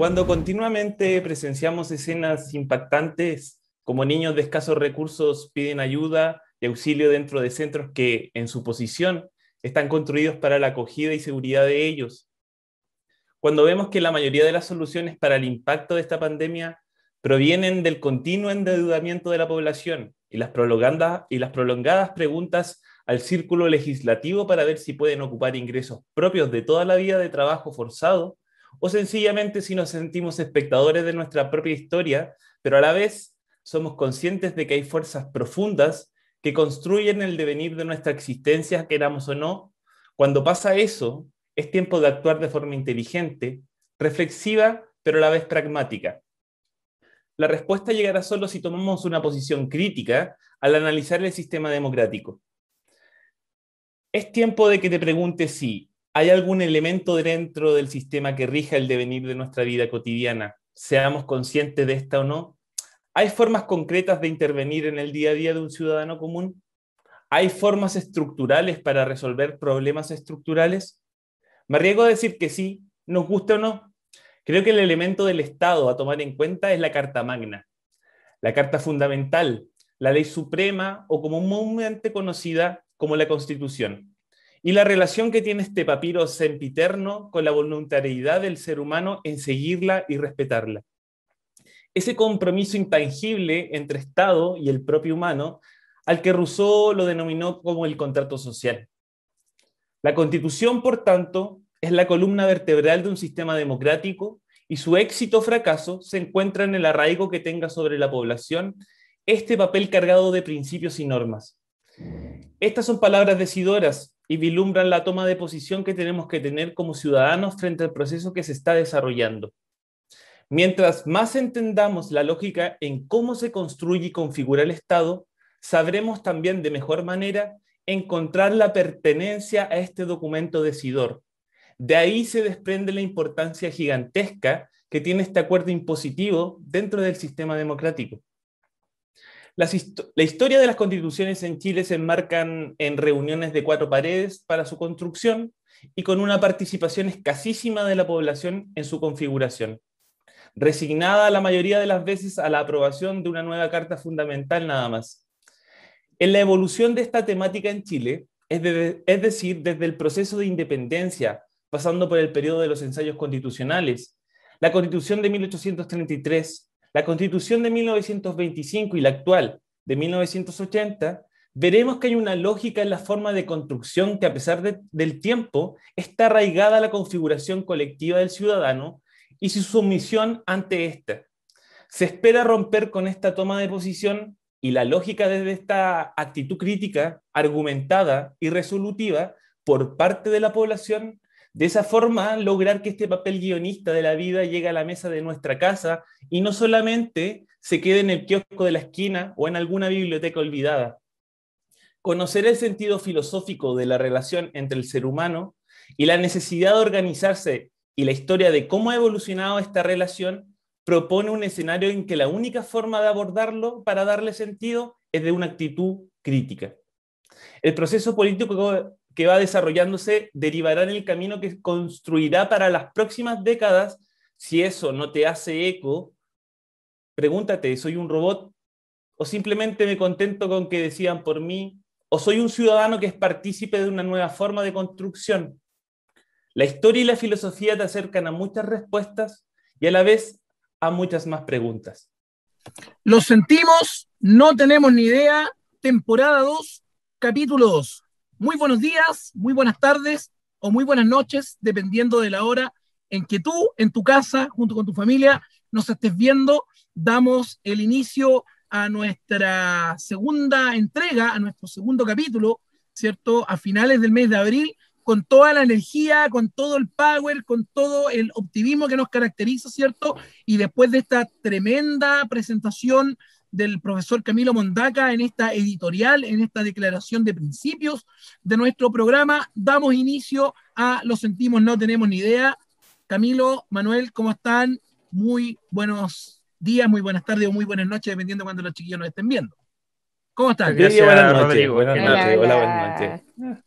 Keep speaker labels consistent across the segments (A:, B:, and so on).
A: Cuando continuamente presenciamos escenas impactantes, como niños de escasos recursos piden ayuda y auxilio dentro de centros que, en su posición, están construidos para la acogida y seguridad de ellos. Cuando vemos que la mayoría de las soluciones para el impacto de esta pandemia provienen del continuo endeudamiento de la población y las prolongadas, y las prolongadas preguntas al círculo legislativo para ver si pueden ocupar ingresos propios de toda la vida de trabajo forzado, o sencillamente si nos sentimos espectadores de nuestra propia historia, pero a la vez somos conscientes de que hay fuerzas profundas que construyen el devenir de nuestra existencia, queramos o no. Cuando pasa eso, es tiempo de actuar de forma inteligente, reflexiva, pero a la vez pragmática. La respuesta llegará solo si tomamos una posición crítica al analizar el sistema democrático. Es tiempo de que te preguntes si ¿Hay algún elemento dentro del sistema que rija el devenir de nuestra vida cotidiana? Seamos conscientes de esta o no. ¿Hay formas concretas de intervenir en el día a día de un ciudadano común? ¿Hay formas estructurales para resolver problemas estructurales? Me arriesgo a decir que sí, nos gusta o no. Creo que el elemento del Estado a tomar en cuenta es la Carta Magna, la Carta Fundamental, la Ley Suprema o comúnmente conocida como la Constitución y la relación que tiene este papiro sempiterno con la voluntariedad del ser humano en seguirla y respetarla. Ese compromiso intangible entre Estado y el propio humano, al que Rousseau lo denominó como el contrato social. La Constitución, por tanto, es la columna vertebral de un sistema democrático y su éxito o fracaso se encuentra en el arraigo que tenga sobre la población este papel cargado de principios y normas. Estas son palabras decidoras y vislumbran la toma de posición que tenemos que tener como ciudadanos frente al proceso que se está desarrollando. Mientras más entendamos la lógica en cómo se construye y configura el Estado, sabremos también de mejor manera encontrar la pertenencia a este documento decidor. De ahí se desprende la importancia gigantesca que tiene este acuerdo impositivo dentro del sistema democrático. La historia de las constituciones en Chile se enmarcan en reuniones de cuatro paredes para su construcción y con una participación escasísima de la población en su configuración, resignada la mayoría de las veces a la aprobación de una nueva carta fundamental nada más. En la evolución de esta temática en Chile, es, es decir, desde el proceso de independencia, pasando por el periodo de los ensayos constitucionales, la constitución de 1833, la constitución de 1925 y la actual de 1980, veremos que hay una lógica en la forma de construcción que a pesar del tiempo está arraigada a la configuración colectiva del ciudadano y su sumisión ante ésta. Se espera romper con esta toma de posición y la lógica desde esta actitud crítica, argumentada y resolutiva por parte de la población de esa forma, lograr que este papel guionista de la vida llegue a la mesa de nuestra casa y no solamente se quede en el kiosco de la esquina o en alguna biblioteca olvidada. Conocer el sentido filosófico de la relación entre el ser humano y la necesidad de organizarse y la historia de cómo ha evolucionado esta relación propone un escenario en que la única forma de abordarlo para darle sentido es de una actitud crítica. El proceso político que va desarrollándose derivará en el camino que construirá para las próximas décadas. Si eso no te hace eco, pregúntate, ¿soy un robot? ¿O simplemente me contento con que decían por mí? ¿O soy un ciudadano que es partícipe de una nueva forma de construcción? La historia y la filosofía te acercan a muchas respuestas y a la vez a muchas más preguntas.
B: Lo sentimos, no tenemos ni idea. Temporada 2, capítulo 2. Muy buenos días, muy buenas tardes o muy buenas noches, dependiendo de la hora en que tú, en tu casa, junto con tu familia, nos estés viendo. Damos el inicio a nuestra segunda entrega, a nuestro segundo capítulo, ¿cierto? A finales del mes de abril, con toda la energía, con todo el power, con todo el optimismo que nos caracteriza, ¿cierto? Y después de esta tremenda presentación del profesor Camilo Mondaca en esta editorial, en esta declaración de principios de nuestro programa. Damos inicio a Lo sentimos, no tenemos ni idea. Camilo, Manuel, ¿cómo están? Muy buenos días, muy buenas tardes o muy buenas noches, dependiendo de cuando los chiquillos nos estén viendo. ¿Cómo están?
A: Gracias, buenas noches. Buenas noches. Hola, buenas noches.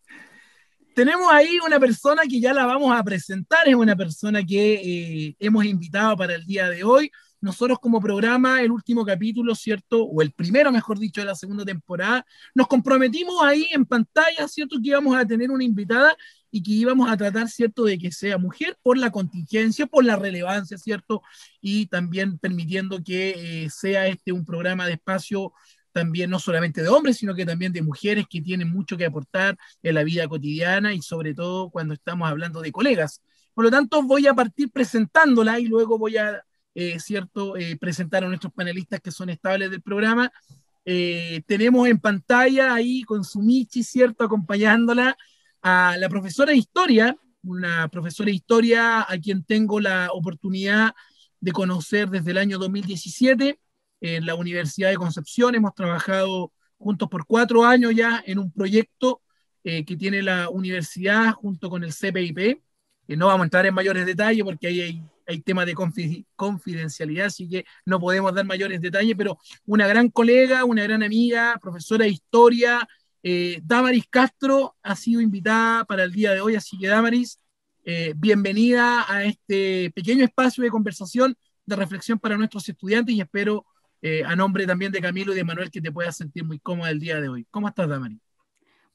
B: tenemos ahí una persona que ya la vamos a presentar, es una persona que eh, hemos invitado para el día de hoy. Nosotros como programa, el último capítulo, ¿cierto? O el primero, mejor dicho, de la segunda temporada, nos comprometimos ahí en pantalla, ¿cierto? Que íbamos a tener una invitada y que íbamos a tratar, ¿cierto?, de que sea mujer por la contingencia, por la relevancia, ¿cierto? Y también permitiendo que eh, sea este un programa de espacio también no solamente de hombres, sino que también de mujeres que tienen mucho que aportar en la vida cotidiana y sobre todo cuando estamos hablando de colegas. Por lo tanto, voy a partir presentándola y luego voy a, eh, cierto, eh, presentar a nuestros panelistas que son estables del programa. Eh, tenemos en pantalla ahí con su Michi, cierto, acompañándola a la profesora de historia, una profesora de historia a quien tengo la oportunidad de conocer desde el año 2017 en la Universidad de Concepción. Hemos trabajado juntos por cuatro años ya en un proyecto eh, que tiene la universidad junto con el CPIP. Que no vamos a entrar en mayores detalles porque ahí hay, temas de confidencialidad, así que no podemos dar mayores detalles, pero una gran colega, una gran amiga, profesora de historia, eh, Damaris Castro ha sido invitada para el día de hoy, así que Damaris, eh, bienvenida a este pequeño espacio de conversación, de reflexión para nuestros estudiantes y espero eh, a nombre también de Camilo y de Manuel, que te puedas sentir muy cómoda el día de hoy. ¿Cómo estás, Damari?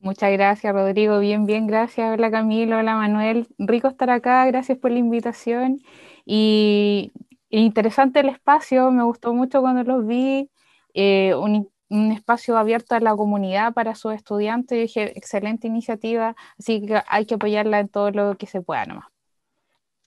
C: Muchas gracias, Rodrigo. Bien, bien, gracias. Hola, Camilo. Hola, Manuel. Rico estar acá. Gracias por la invitación. Y interesante el espacio. Me gustó mucho cuando los vi. Eh, un, espacio abierto a la comunidad para sus estudiantes. dije, excelente iniciativa. Así que hay que apoyarla en todo lo que se pueda nomás.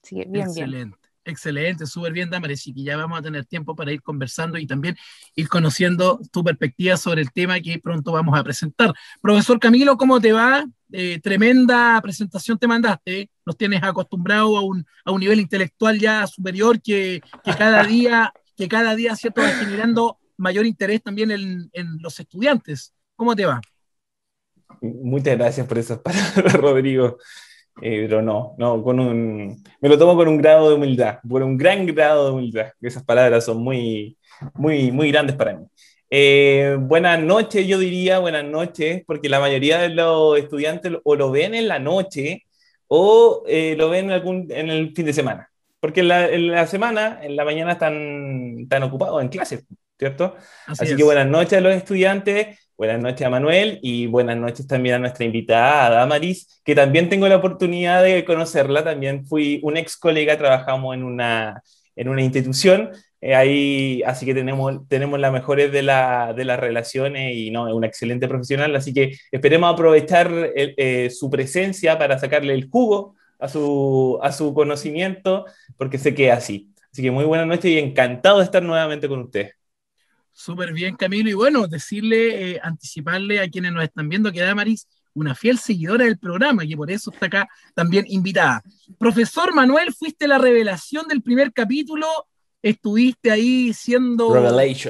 B: Así que bien, Excelente. Excelente, súper bien, Damaris, y que ya vamos a tener tiempo para ir conversando y también ir conociendo tu perspectiva sobre el tema que pronto vamos a presentar. Profesor Camilo, ¿cómo te va? Eh, tremenda presentación te mandaste, ¿eh? nos tienes acostumbrado a un, a un nivel intelectual ya superior que, que cada día, que cada día ¿cierto? va generando mayor interés también en, en los estudiantes. ¿Cómo te va?
A: Muchas gracias por esas palabras, Rodrigo. Eh, pero no, no, con un, me lo tomo con un grado de humildad, por un gran grado de humildad. Esas palabras son muy, muy, muy grandes para mí. Eh, buenas noches, yo diría buenas noches, porque la mayoría de los estudiantes o lo ven en la noche o eh, lo ven en, algún, en el fin de semana. Porque en la, en la, semana, en la mañana están, están ocupados en clases, ¿cierto? Así, Así que buenas noches a los estudiantes. Buenas noches a Manuel y buenas noches también a nuestra invitada, a Damaris, que también tengo la oportunidad de conocerla. También fui un ex colega, trabajamos en una, en una institución, eh, ahí, así que tenemos, tenemos las mejores de, la, de las relaciones y no, es una excelente profesional. Así que esperemos aprovechar eh, su presencia para sacarle el jugo a su, a su conocimiento, porque sé que es así. Así que muy buenas noches y encantado de estar nuevamente con usted.
B: Súper bien, Camilo. Y bueno, decirle, eh, anticiparle a quienes nos están viendo que Damaris, una fiel seguidora del programa, que por eso está acá también invitada. Profesor Manuel, fuiste la revelación del primer capítulo, estuviste ahí siendo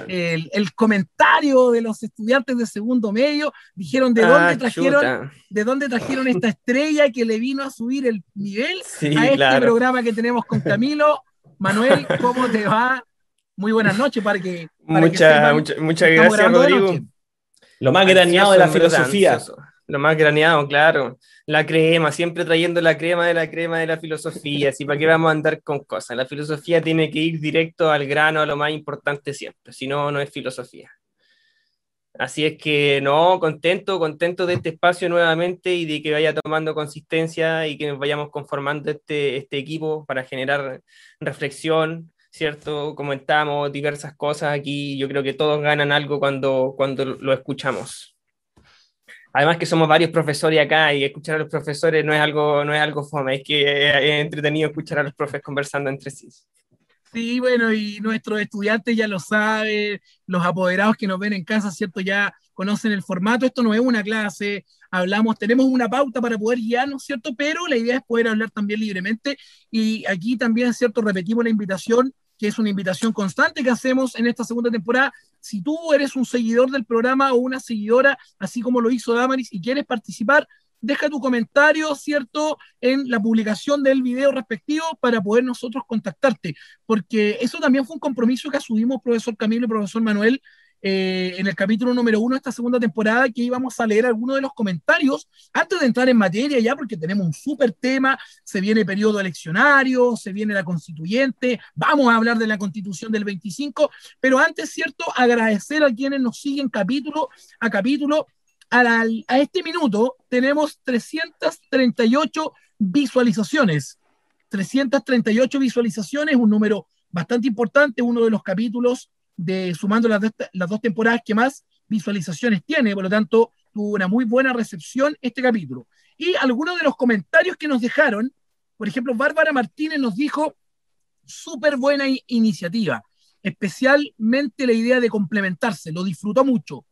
B: el, el, comentario de los estudiantes de segundo medio, dijeron de dónde ah, trajeron, de dónde trajeron esta estrella que le vino a subir el nivel a este programa que tenemos con Camilo. Manuel, ¿cómo te va? muy buenas noches para que...
D: muchas gracias, Rodrigo.
A: Lo más graneado de la filosofía.
D: Lo más graneado, claro. La crema, siempre trayendo la crema de la crema de la filosofía. Así, ¿para qué vamos a andar con cosas? La filosofía tiene que ir directo al grano, a lo más importante siempre. Si no, no es filosofía. Así es que no, contento, contento de este espacio nuevamente y de que vaya tomando consistencia y que nos vayamos conformando este, este equipo para generar reflexión, ¿cierto? Comentamos diversas cosas aquí, yo creo que todos ganan algo cuando, cuando lo escuchamos. Además que somos varios profesores acá y escuchar a los profesores no es algo, no es algo fome, es que es entretenido escuchar a los profes conversando entre sí.
B: Sí, bueno, y nuestros estudiantes ya lo saben, los apoderados que nos ven en casa, ¿cierto? Ya conocen el formato, esto no es una clase, hablamos, tenemos una pauta para poder guiarnos, ¿cierto? Pero la idea es poder hablar también libremente y aquí también, ¿cierto? Repetimos la invitación que es una invitación constante que hacemos en esta segunda temporada. Si tú eres un seguidor del programa o una seguidora, así como lo hizo Damaris, y quieres participar, deja tu comentario, ¿cierto?, en la publicación del video respectivo para poder nosotros contactarte, porque eso también fue un compromiso que asumimos profesor Camilo y profesor Manuel eh, en el capítulo número uno de esta segunda temporada que íbamos a leer algunos de los comentarios antes de entrar en materia ya, porque tenemos un súper tema, se viene periodo eleccionario, se viene la constituyente, vamos a hablar de la constitución del 25, pero antes, ¿cierto? Agradecer a quienes nos siguen capítulo a capítulo. A este minuto tenemos 338 visualizaciones. 338 visualizaciones, un número bastante importante, uno de los capítulos de sumando las, dos temporadas que más visualizaciones tiene, por lo tanto, tuvo una muy buena recepción este capítulo. Y algunos de los comentarios que nos dejaron, por ejemplo, Bárbara Martínez nos dijo, súper buena iniciativa, especialmente la idea de complementarse, lo disfrutó mucho.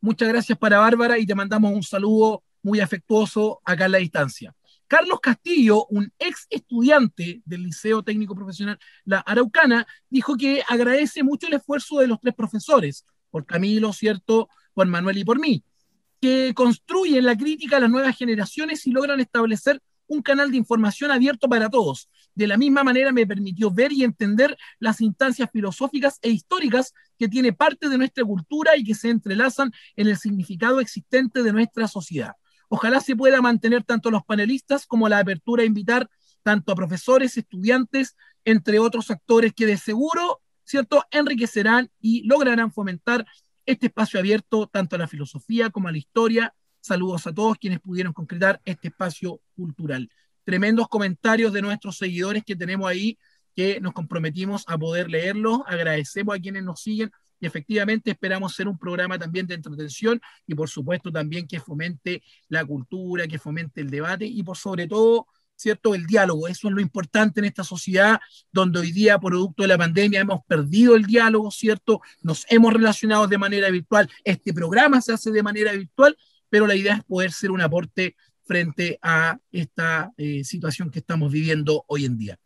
B: Muchas gracias para Bárbara y te mandamos un saludo muy afectuoso acá en la distancia. Carlos Castillo, un ex estudiante del Liceo Técnico Profesional La Araucana, dijo que agradece mucho el esfuerzo de los tres profesores, por Camilo, ¿cierto?, por Manuel y por mí, que construyen la crítica a las nuevas generaciones y logran establecer un canal de información abierto para todos. De la misma manera me permitió ver y entender las instancias filosóficas e históricas que tiene parte de nuestra cultura y que se entrelazan en el significado existente de nuestra sociedad. Ojalá se pueda mantener tanto los panelistas como la apertura a invitar tanto a profesores, estudiantes, entre otros actores que de seguro, ¿cierto?, enriquecerán y lograrán fomentar este espacio abierto tanto a la filosofía como a la historia. Saludos a todos quienes pudieron concretar este espacio cultural. Tremendos comentarios de nuestros seguidores que tenemos ahí, que nos comprometimos a poder leerlos. Agradecemos a quienes nos siguen y efectivamente esperamos ser un programa también de entretención y por supuesto también que fomente la cultura, que fomente el debate y por sobre todo, ¿cierto? El diálogo. Eso es lo importante en esta sociedad donde hoy día, producto de la pandemia, hemos perdido el diálogo, ¿cierto? Nos hemos relacionado de manera virtual. Este programa se hace de manera virtual, pero la idea es poder ser un aporte frente a esta eh, situación que estamos viviendo hoy en día.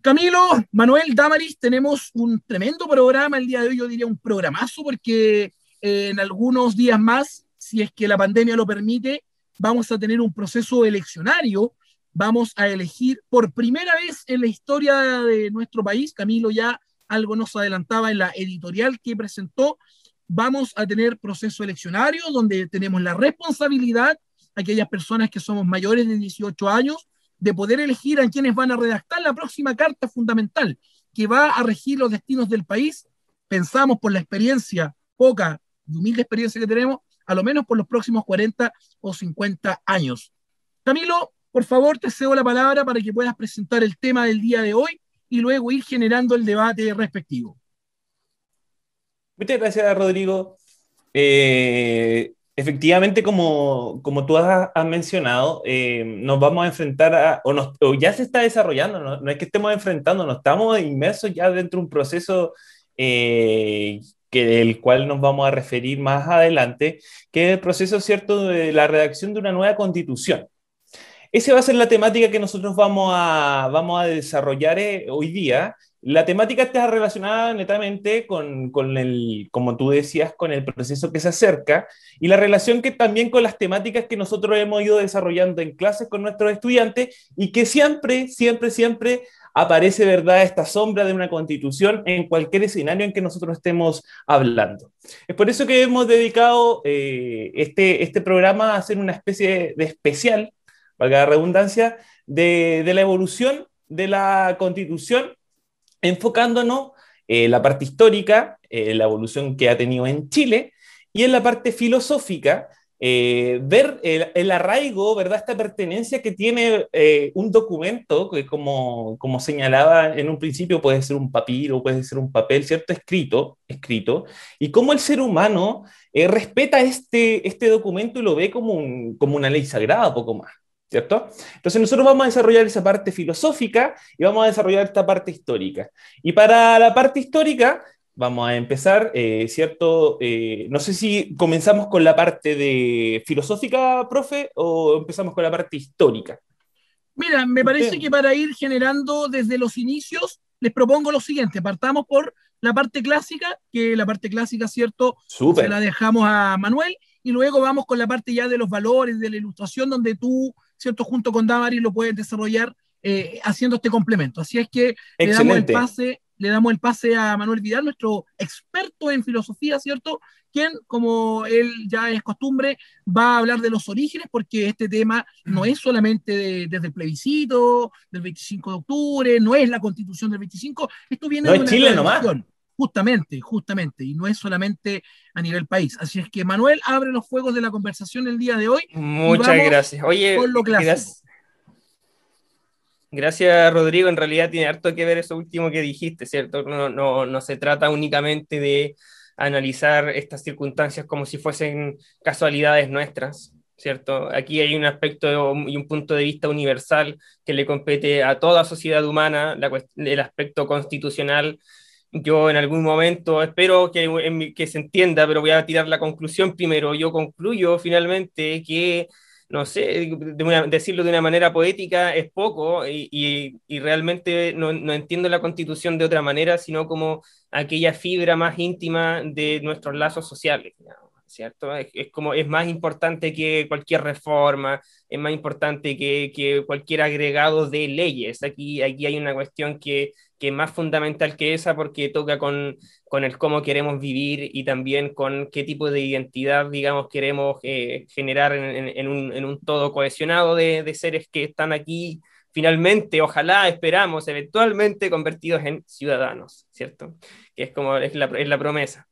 B: Camilo, Manuel, Damaris, tenemos un tremendo programa el día de hoy, yo diría un programazo, porque eh, en algunos días más, si es que la pandemia lo permite, vamos a tener un proceso eleccionario, vamos a elegir por primera vez en la historia de nuestro país, Camilo ya algo nos adelantaba en la editorial que presentó, vamos a tener proceso eleccionario donde tenemos la responsabilidad, aquellas personas que somos mayores de 18 años, de poder elegir a quienes van a redactar la próxima carta fundamental que va a regir los destinos del país, pensamos por la experiencia, poca y humilde experiencia que tenemos, a lo menos por los próximos 40 o 50 años. Camilo, por favor, te cedo la palabra para que puedas presentar el tema del día de hoy y luego ir generando el debate respectivo.
A: Muchas gracias, Rodrigo. Eh, Efectivamente, como, como tú has, mencionado, eh, nos vamos a enfrentar a, o, nos, ya se está desarrollando, no, es que estemos enfrentando, no estamos inmersos ya dentro de un proceso eh, que, del cual nos vamos a referir más adelante, que es el proceso, ¿cierto?, de la redacción de una nueva constitución. Esa va a ser la temática que nosotros vamos a, vamos a desarrollar eh, hoy día la temática está relacionada netamente con, con, el, como tú decías, con el proceso que se acerca y la relación que también con las temáticas que nosotros hemos ido desarrollando en clases con nuestros estudiantes y que siempre, siempre, siempre aparece, ¿verdad?, esta sombra de una constitución en cualquier escenario en que nosotros estemos hablando. Es por eso que hemos dedicado eh, este, este programa a hacer una especie de especial, valga la redundancia, de, de la evolución de la constitución enfocándonos en la parte histórica, la evolución que ha tenido en Chile, y en la parte filosófica, eh, ver el, arraigo, ¿verdad? Esta pertenencia que tiene eh, un documento, que como, como señalaba en un principio, puede ser un papiro, puede ser un papel, ¿cierto? Escrito, escrito, y cómo el ser humano eh, respeta este, este documento y lo ve como, un, como una ley sagrada, poco más. ¿Cierto? Entonces nosotros vamos a desarrollar esa parte filosófica y vamos a desarrollar esta parte histórica. Y para la parte histórica vamos a empezar, eh, ¿cierto? Eh, no sé si comenzamos con la parte de filosófica, profe, o empezamos con la parte histórica.
B: Mira, me parece que para ir generando desde los inicios, les propongo lo siguiente, partamos por la parte clásica, que la parte clásica, ¿cierto? Se la dejamos a Manuel, y luego vamos con la parte ya de los valores, de la ilustración, donde tú ¿cierto? Junto con Damaris lo pueden desarrollar eh, haciendo este complemento. Así es que le damos el pase le damos el pase a Manuel Vidal, nuestro experto en filosofía, ¿cierto? Quien, como él ya es costumbre, va a hablar de los orígenes, porque este tema no es solamente desde el plebiscito del 25 de octubre, no es la constitución del 25, esto viene
A: de una Chile nomás.
B: Justamente, justamente, y no es solamente a nivel país. Así es que Manuel abre los fuegos de la conversación el día de hoy.
D: Muchas gracias. Oye,
B: lo
D: gracias. Gracias, Rodrigo. En realidad tiene harto que ver eso último que dijiste, ¿cierto? No, no, no se trata únicamente de analizar estas circunstancias como si fuesen casualidades nuestras, ¿cierto? Aquí hay un aspecto y un punto de vista universal que le compete a toda sociedad humana, el aspecto constitucional yo en algún momento espero que, que se entienda, pero voy a tirar la conclusión primero. Yo concluyo finalmente que, no sé, decirlo de una manera poética es poco y, y, realmente no, no, entiendo la constitución de otra manera, sino como aquella fibra más íntima de nuestros lazos sociales. ¿Cierto? Es, es, como, es más importante que cualquier reforma, es más importante que, que cualquier agregado de leyes. Aquí, aquí hay una cuestión que que más fundamental que esa porque toca con, con el cómo queremos vivir y también con qué tipo de identidad, digamos, queremos eh, generar en, un, en, un, todo cohesionado de, de, seres que están aquí finalmente, ojalá, esperamos, eventualmente convertidos en ciudadanos, ¿cierto? Que es como es la, es la promesa.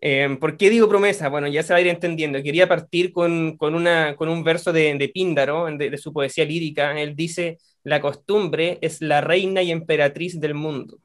D: Eh, ¿Por qué digo promesa? Bueno, ya se va a ir entendiendo. Quería partir con, con, una, con un verso de, de Píndaro, de, su poesía lírica. Él dice, la costumbre es la reina y emperatriz del mundo.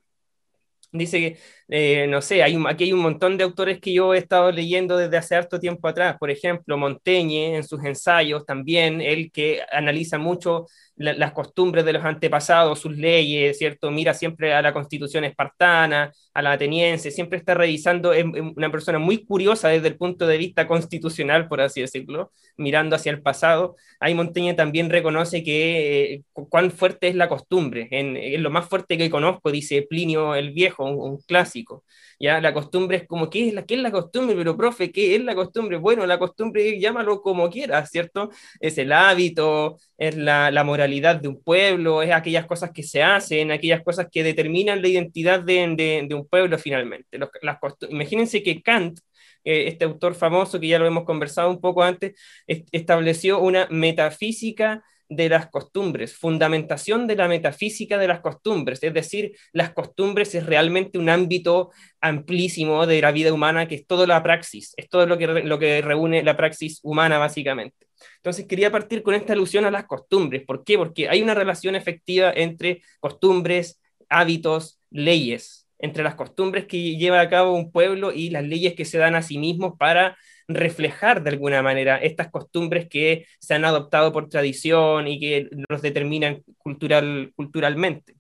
D: Dice eh, no sé, hay aquí hay un montón de autores que yo he estado leyendo desde hace harto tiempo atrás. Por ejemplo, Montaigne en sus ensayos también, él que analiza mucho las costumbres de los antepasados, sus leyes, ¿cierto? Mira siempre a la constitución espartana, a la ateniense, siempre está revisando, es una persona muy curiosa desde el punto de vista constitucional, por así decirlo, mirando hacia el pasado. Ahí Montaigne también reconoce que eh, cuán fuerte es la costumbre, en, lo más fuerte que conozco, dice Plinio el Viejo, un clásico. ¿ya? La costumbre es como, ¿qué es la, qué es la costumbre? Pero, profe, ¿qué es la costumbre? Bueno, la costumbre, llámalo como quieras, ¿cierto? Es el hábito, es la, la moralidad de un pueblo, es aquellas cosas que se hacen, aquellas cosas que determinan la identidad de, de, un pueblo finalmente. Los, las Imagínense que Kant, eh, este autor famoso que ya lo hemos conversado un poco antes, estableció una metafísica de las costumbres, fundamentación de la metafísica de las costumbres, es decir, las costumbres es realmente un ámbito amplísimo de la vida humana que es toda la praxis, es todo lo que, lo que reúne la praxis humana básicamente. Entonces quería partir con esta alusión a las costumbres. ¿Por qué? Porque hay una relación efectiva entre costumbres, hábitos, leyes, entre las costumbres que lleva a cabo un pueblo y las leyes que se dan a sí mismos para reflejar de alguna manera estas costumbres que se han adoptado por tradición y que los determinan cultural, culturalmente.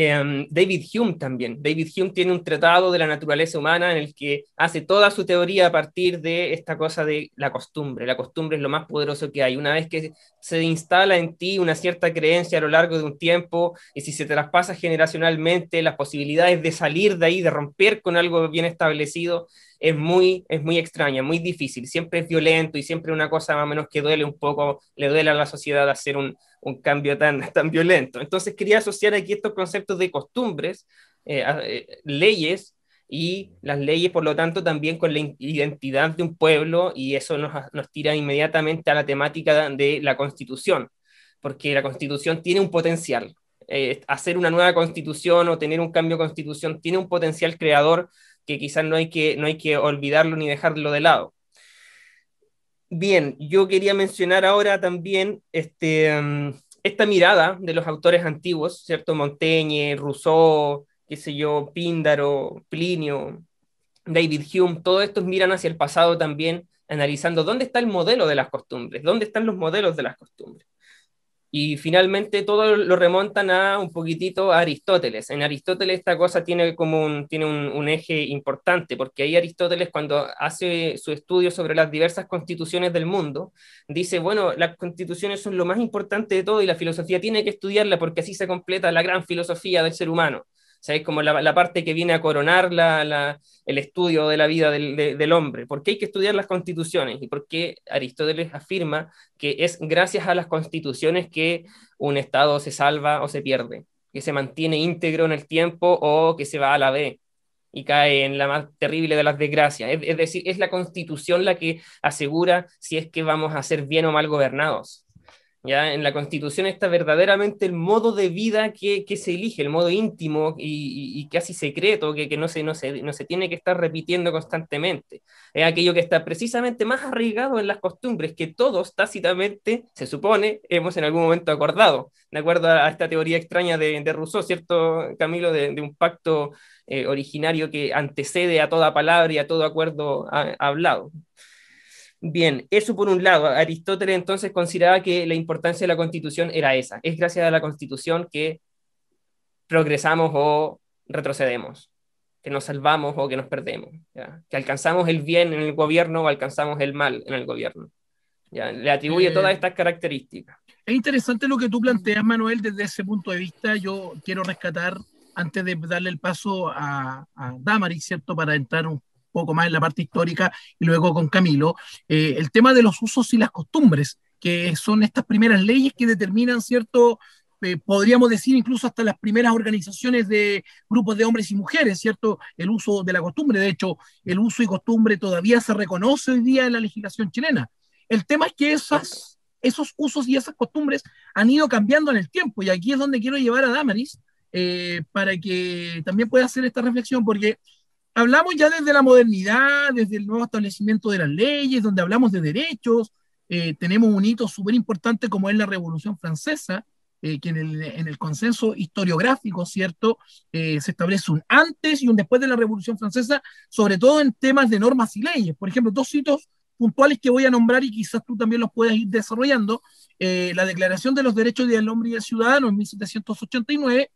D: Em, David Hume también. David Hume tiene un tratado de la naturaleza humana en el que hace toda su teoría a partir de esta cosa de la costumbre. La costumbre es lo más poderoso que hay. Una vez que se instala en ti una cierta creencia a lo largo de un tiempo y si se traspasa generacionalmente, las posibilidades de salir de ahí, de romper con algo bien establecido, es muy, es muy extraña, muy difícil, siempre es violento y siempre una cosa más o menos que duele un poco, le duele a la sociedad hacer un, un cambio tan, tan violento. Entonces quería asociar aquí estos conceptos de costumbres, eh, eh, leyes, y las leyes, por lo tanto, también con la identidad de un pueblo, y eso nos, nos tira inmediatamente a la temática de la constitución, porque la constitución tiene un potencial. Eh, hacer una nueva constitución o tener un cambio de constitución tiene un potencial creador que quizás no hay que, no hay que olvidarlo ni dejarlo de lado. Bien, yo quería mencionar ahora también este, mm, esta mirada de los autores antiguos, ¿cierto? Montaigne, Rousseau, qué sé yo, Píndaro, Plinio, David Hume, todos estos miran hacia el pasado también, analizando dónde está el modelo de las costumbres, dónde están los modelos de las costumbres. Y finalmente todo lo remontan a un poquitito a Aristóteles. En Aristóteles esta cosa tiene como tiene un, un, eje importante, porque ahí Aristóteles cuando hace su estudio sobre las diversas constituciones del mundo, dice, bueno, las constituciones son lo más importante de todo y la filosofía tiene que estudiarla porque así se completa la gran filosofía del ser humano. ¿Sabes? Como la, la, parte que viene a coronar la, la, el estudio de la vida del, de, del, hombre. ¿Por qué hay que estudiar las constituciones? ¿Y por qué Aristóteles afirma que es gracias a las constituciones que un Estado se salva o se pierde? que se mantiene íntegro en el tiempo o que se va a la B y cae en la más terrible de las desgracias. Es, decir, es la constitución la que asegura si es que vamos a ser bien o mal gobernados. ¿Ya? En la constitución está verdaderamente el modo de vida que, se elige, el modo íntimo y, casi secreto, que, no, se, no, se, no se tiene que estar repitiendo constantemente. Es aquello que está precisamente más arraigado en las costumbres, que todos tácitamente, se supone, hemos en algún momento acordado, de acuerdo a, esta teoría extraña de, de Rousseau, ¿cierto, Camilo? De, de un pacto eh, originario que antecede a toda palabra y a todo acuerdo hablado. Bien, eso por un lado. Aristóteles entonces consideraba que la importancia de la constitución era esa. Es gracias a la constitución que progresamos o retrocedemos, que nos salvamos o que nos perdemos, que alcanzamos el bien en el gobierno o alcanzamos el mal en el gobierno. ¿ya? Le atribuye todas eh, estas características.
B: Es interesante lo que tú planteas, Manuel, desde ese punto de vista. Yo quiero rescatar antes de darle el paso a, a Damaris, ¿cierto? Para entrar un poco más en la parte histórica y luego con Camilo, eh, el tema de los usos y las costumbres, que son estas primeras leyes que determinan, ¿cierto? Eh, podríamos decir incluso hasta las primeras organizaciones de grupos de hombres y mujeres, ¿cierto? El uso de la costumbre, de hecho, el uso y costumbre todavía se reconoce hoy día en la legislación chilena. El tema es que esas, esos usos y esas costumbres han ido cambiando en el tiempo, y aquí es donde quiero llevar a Damaris, eh, para que también pueda hacer esta reflexión, porque hablamos ya desde la modernidad, desde el nuevo establecimiento de las leyes, donde hablamos de derechos, eh, tenemos un hito súper importante como es la Revolución Francesa, eh, que en el, en el, consenso historiográfico, ¿cierto? se establece un antes y un después de la Revolución Francesa, sobre todo en temas de normas y leyes. Por ejemplo, dos hitos puntuales que voy a nombrar y quizás tú también los puedas ir desarrollando. la Declaración de los Derechos del Hombre y del Ciudadano en 1789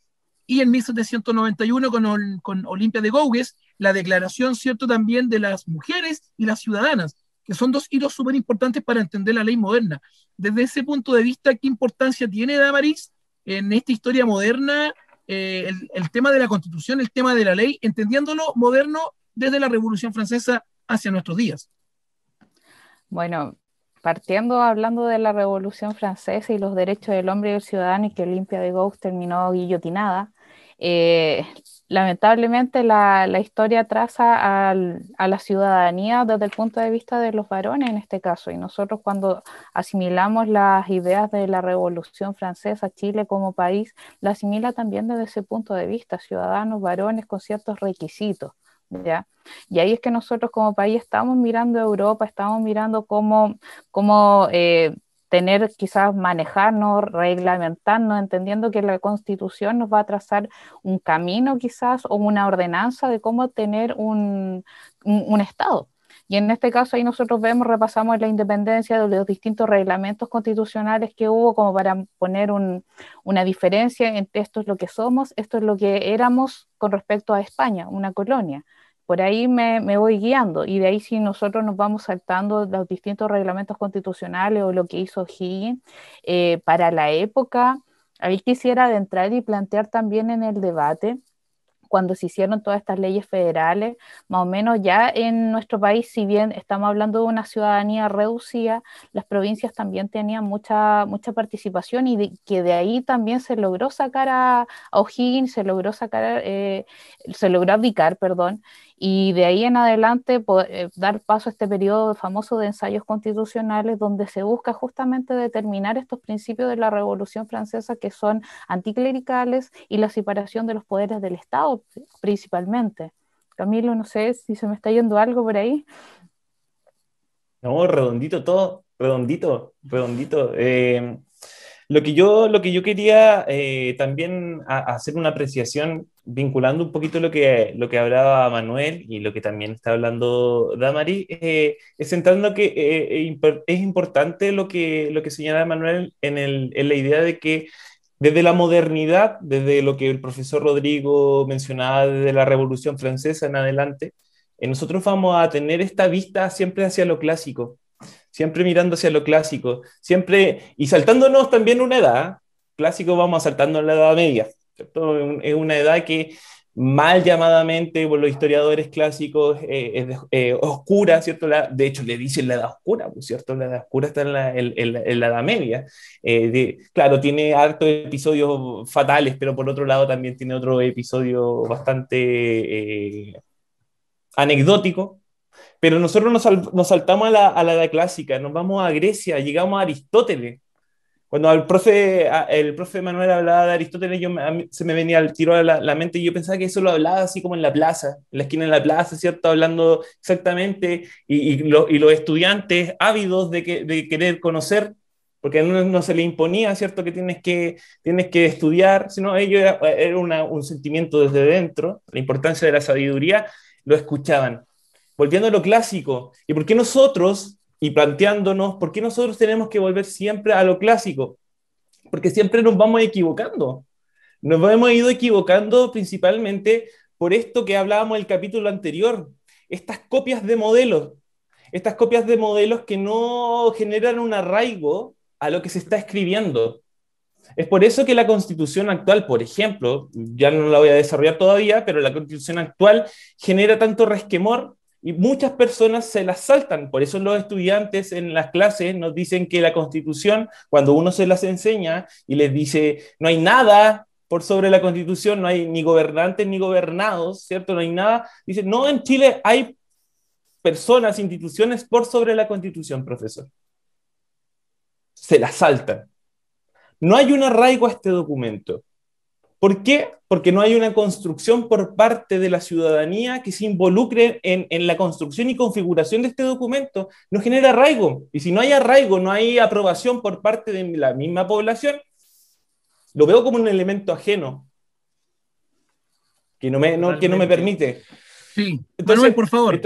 B: y en 1791 con, con Olimpia de Gouges, la declaración, ¿cierto?, también de las mujeres y las ciudadanas, que son dos hitos súper importantes para entender la ley moderna. Desde ese punto de vista, ¿qué importancia tiene Damaris en esta historia moderna eh, el, tema de la constitución, el tema de la ley, entendiéndolo moderno desde la Revolución Francesa hacia nuestros días?
C: Bueno, partiendo hablando de la Revolución Francesa y los derechos del hombre y del ciudadano y que Olimpia de Gaulle terminó guillotinada, eh, lamentablemente la, historia traza a la ciudadanía desde el punto de vista de los varones en este caso, y nosotros cuando asimilamos las ideas de la Revolución Francesa, Chile como país, la asimila también desde ese punto de vista, ciudadanos, varones con ciertos requisitos. ¿Ya? Y ahí es que nosotros como país estamos mirando a Europa, estamos mirando cómo, cómo eh, tener quizás manejarnos, reglamentarnos, entendiendo que la constitución nos va a trazar un camino quizás o una ordenanza de cómo tener un, un, Estado. Y en este caso ahí nosotros vemos, repasamos la independencia de los distintos reglamentos constitucionales que hubo como para poner un, una diferencia entre esto es lo que somos, esto es lo que éramos con respecto a España, una colonia por ahí me, voy guiando y de ahí si nosotros nos vamos saltando los distintos reglamentos constitucionales o lo que hizo Higgins eh, para la época, ahí quisiera adentrar y plantear también en el debate cuando se hicieron todas estas leyes federales, más o menos ya en nuestro país, si bien estamos hablando de una ciudadanía reducida, las provincias también tenían mucha, mucha participación y que de ahí también se logró sacar a, O'Higgins, se logró sacar, eh, se logró abdicar, perdón, y de ahí en adelante eh, dar paso a este periodo famoso de ensayos constitucionales donde se busca justamente determinar estos principios de la Revolución Francesa que son anticlericales y la separación de los poderes del Estado principalmente. Camilo, no sé si se me está yendo algo por ahí.
A: No, redondito todo, redondito, redondito. Eh, lo que yo, lo que yo quería eh, también hacer una apreciación vinculando un poquito lo que, lo que hablaba Manuel y lo que también está hablando Damari, eh, es centrando que eh, es importante lo que, lo que señala Manuel en, el, en la idea de que desde la modernidad, desde lo que el profesor Rodrigo mencionaba, desde la Revolución Francesa en adelante, nosotros vamos a tener esta vista siempre hacia lo clásico siempre mirando hacia lo clásico, siempre y saltándonos también una edad, clásico vamos saltando en la edad media, Es una edad que mal llamadamente por los historiadores clásicos eh, es eh, oscura, ¿cierto? La, de hecho, le dicen la edad oscura, pues, ¿cierto? La edad oscura está en la, en, la edad media. Eh, claro, tiene hartos episodios fatales, pero por otro lado también tiene otro episodio bastante anecdótico. Pero nosotros nos, nos saltamos a la, a la edad clásica, nos vamos a Grecia, llegamos a Aristóteles, cuando el profe, el profe Manuel hablaba de Aristóteles, yo, se me venía al tiro a la, mente y yo pensaba que eso lo hablaba así como en la plaza, en la esquina de la plaza, ¿cierto? Hablando exactamente, y, y, y los estudiantes ávidos de, que, de querer conocer, porque no, no, se le imponía, ¿cierto? Que tienes que, tienes que estudiar, sino ello era, era una, un sentimiento desde dentro, la importancia de la sabiduría, lo escuchaban. Volviendo a lo clásico, ¿y por qué nosotros y planteándonos por qué nosotros tenemos que volver siempre a lo clásico, porque siempre nos vamos equivocando. Nos hemos ido equivocando principalmente por esto que hablábamos el capítulo anterior, estas copias de modelos, estas copias de modelos que no generan un arraigo a lo que se está escribiendo. Es por eso que la constitución actual, por ejemplo, ya no la voy a desarrollar todavía, pero la constitución actual genera tanto resquemor y muchas personas se las saltan. Por eso los estudiantes en las clases nos dicen que la constitución, cuando uno se las enseña y les dice, no hay nada por sobre la constitución, no hay ni gobernantes ni gobernados, ¿cierto? No hay nada. Dicen, no, en Chile hay personas, instituciones por sobre la constitución, profesor. Se las saltan. No hay un arraigo a este documento. ¿Por qué? Porque no hay una construcción por parte de la ciudadanía que se involucre en, la construcción y configuración de este documento. No genera arraigo. Y si no hay arraigo, no hay aprobación por parte de la misma población, lo veo como un elemento ajeno que no me, que no me permite.
B: Sí, Entonces, por favor.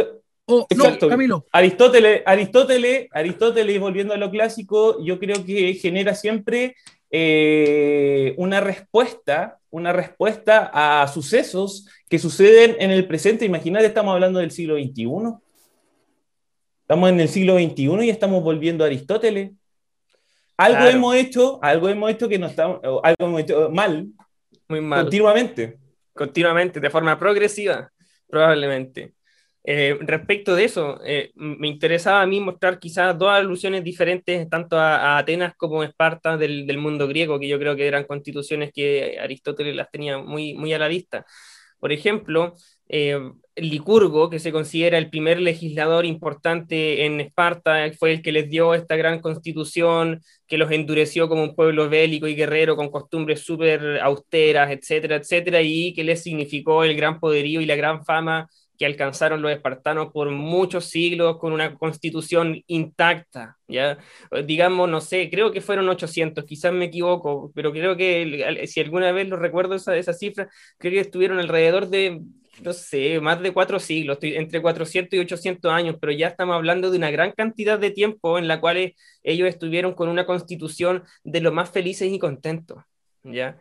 A: Oh, exacto. Camilo. Aristóteles, Aristóteles, Aristóteles, volviendo a lo clásico, yo creo que genera siempre eh, una respuesta, una respuesta a sucesos que suceden en el presente. Imagínate, estamos hablando del siglo XXI. Estamos en el siglo XXI y estamos volviendo a Aristóteles. Algo hemos hecho, algo hemos hecho que no estamos, algo hemos hecho mal.
D: Muy mal.
A: Continuamente.
D: Continuamente, de forma progresiva, probablemente. Eh, respecto de eso, eh, me interesaba a mí mostrar quizás dos alusiones diferentes, tanto a, Atenas como a Esparta del, mundo griego, que yo creo que eran constituciones que Aristóteles las tenía muy, muy a la vista. Por ejemplo, eh, Licurgo, que se considera el primer legislador importante en Esparta, fue el que les dio esta gran constitución, que los endureció como un pueblo bélico y guerrero con costumbres súper austeras, etcétera, etcétera, y que les significó el gran poderío y la gran fama que alcanzaron los espartanos por muchos siglos con una constitución intacta, ¿ya? Digamos, no sé, creo que fueron 800, quizás me equivoco, pero creo que si alguna vez lo recuerdo esa, esa cifra, creo que estuvieron alrededor de, no sé, más de cuatro siglos, entre 400 y 800 años, pero ya estamos hablando de una gran cantidad de tiempo en la cual ellos estuvieron con una constitución de lo más felices y contentos. ¿Ya?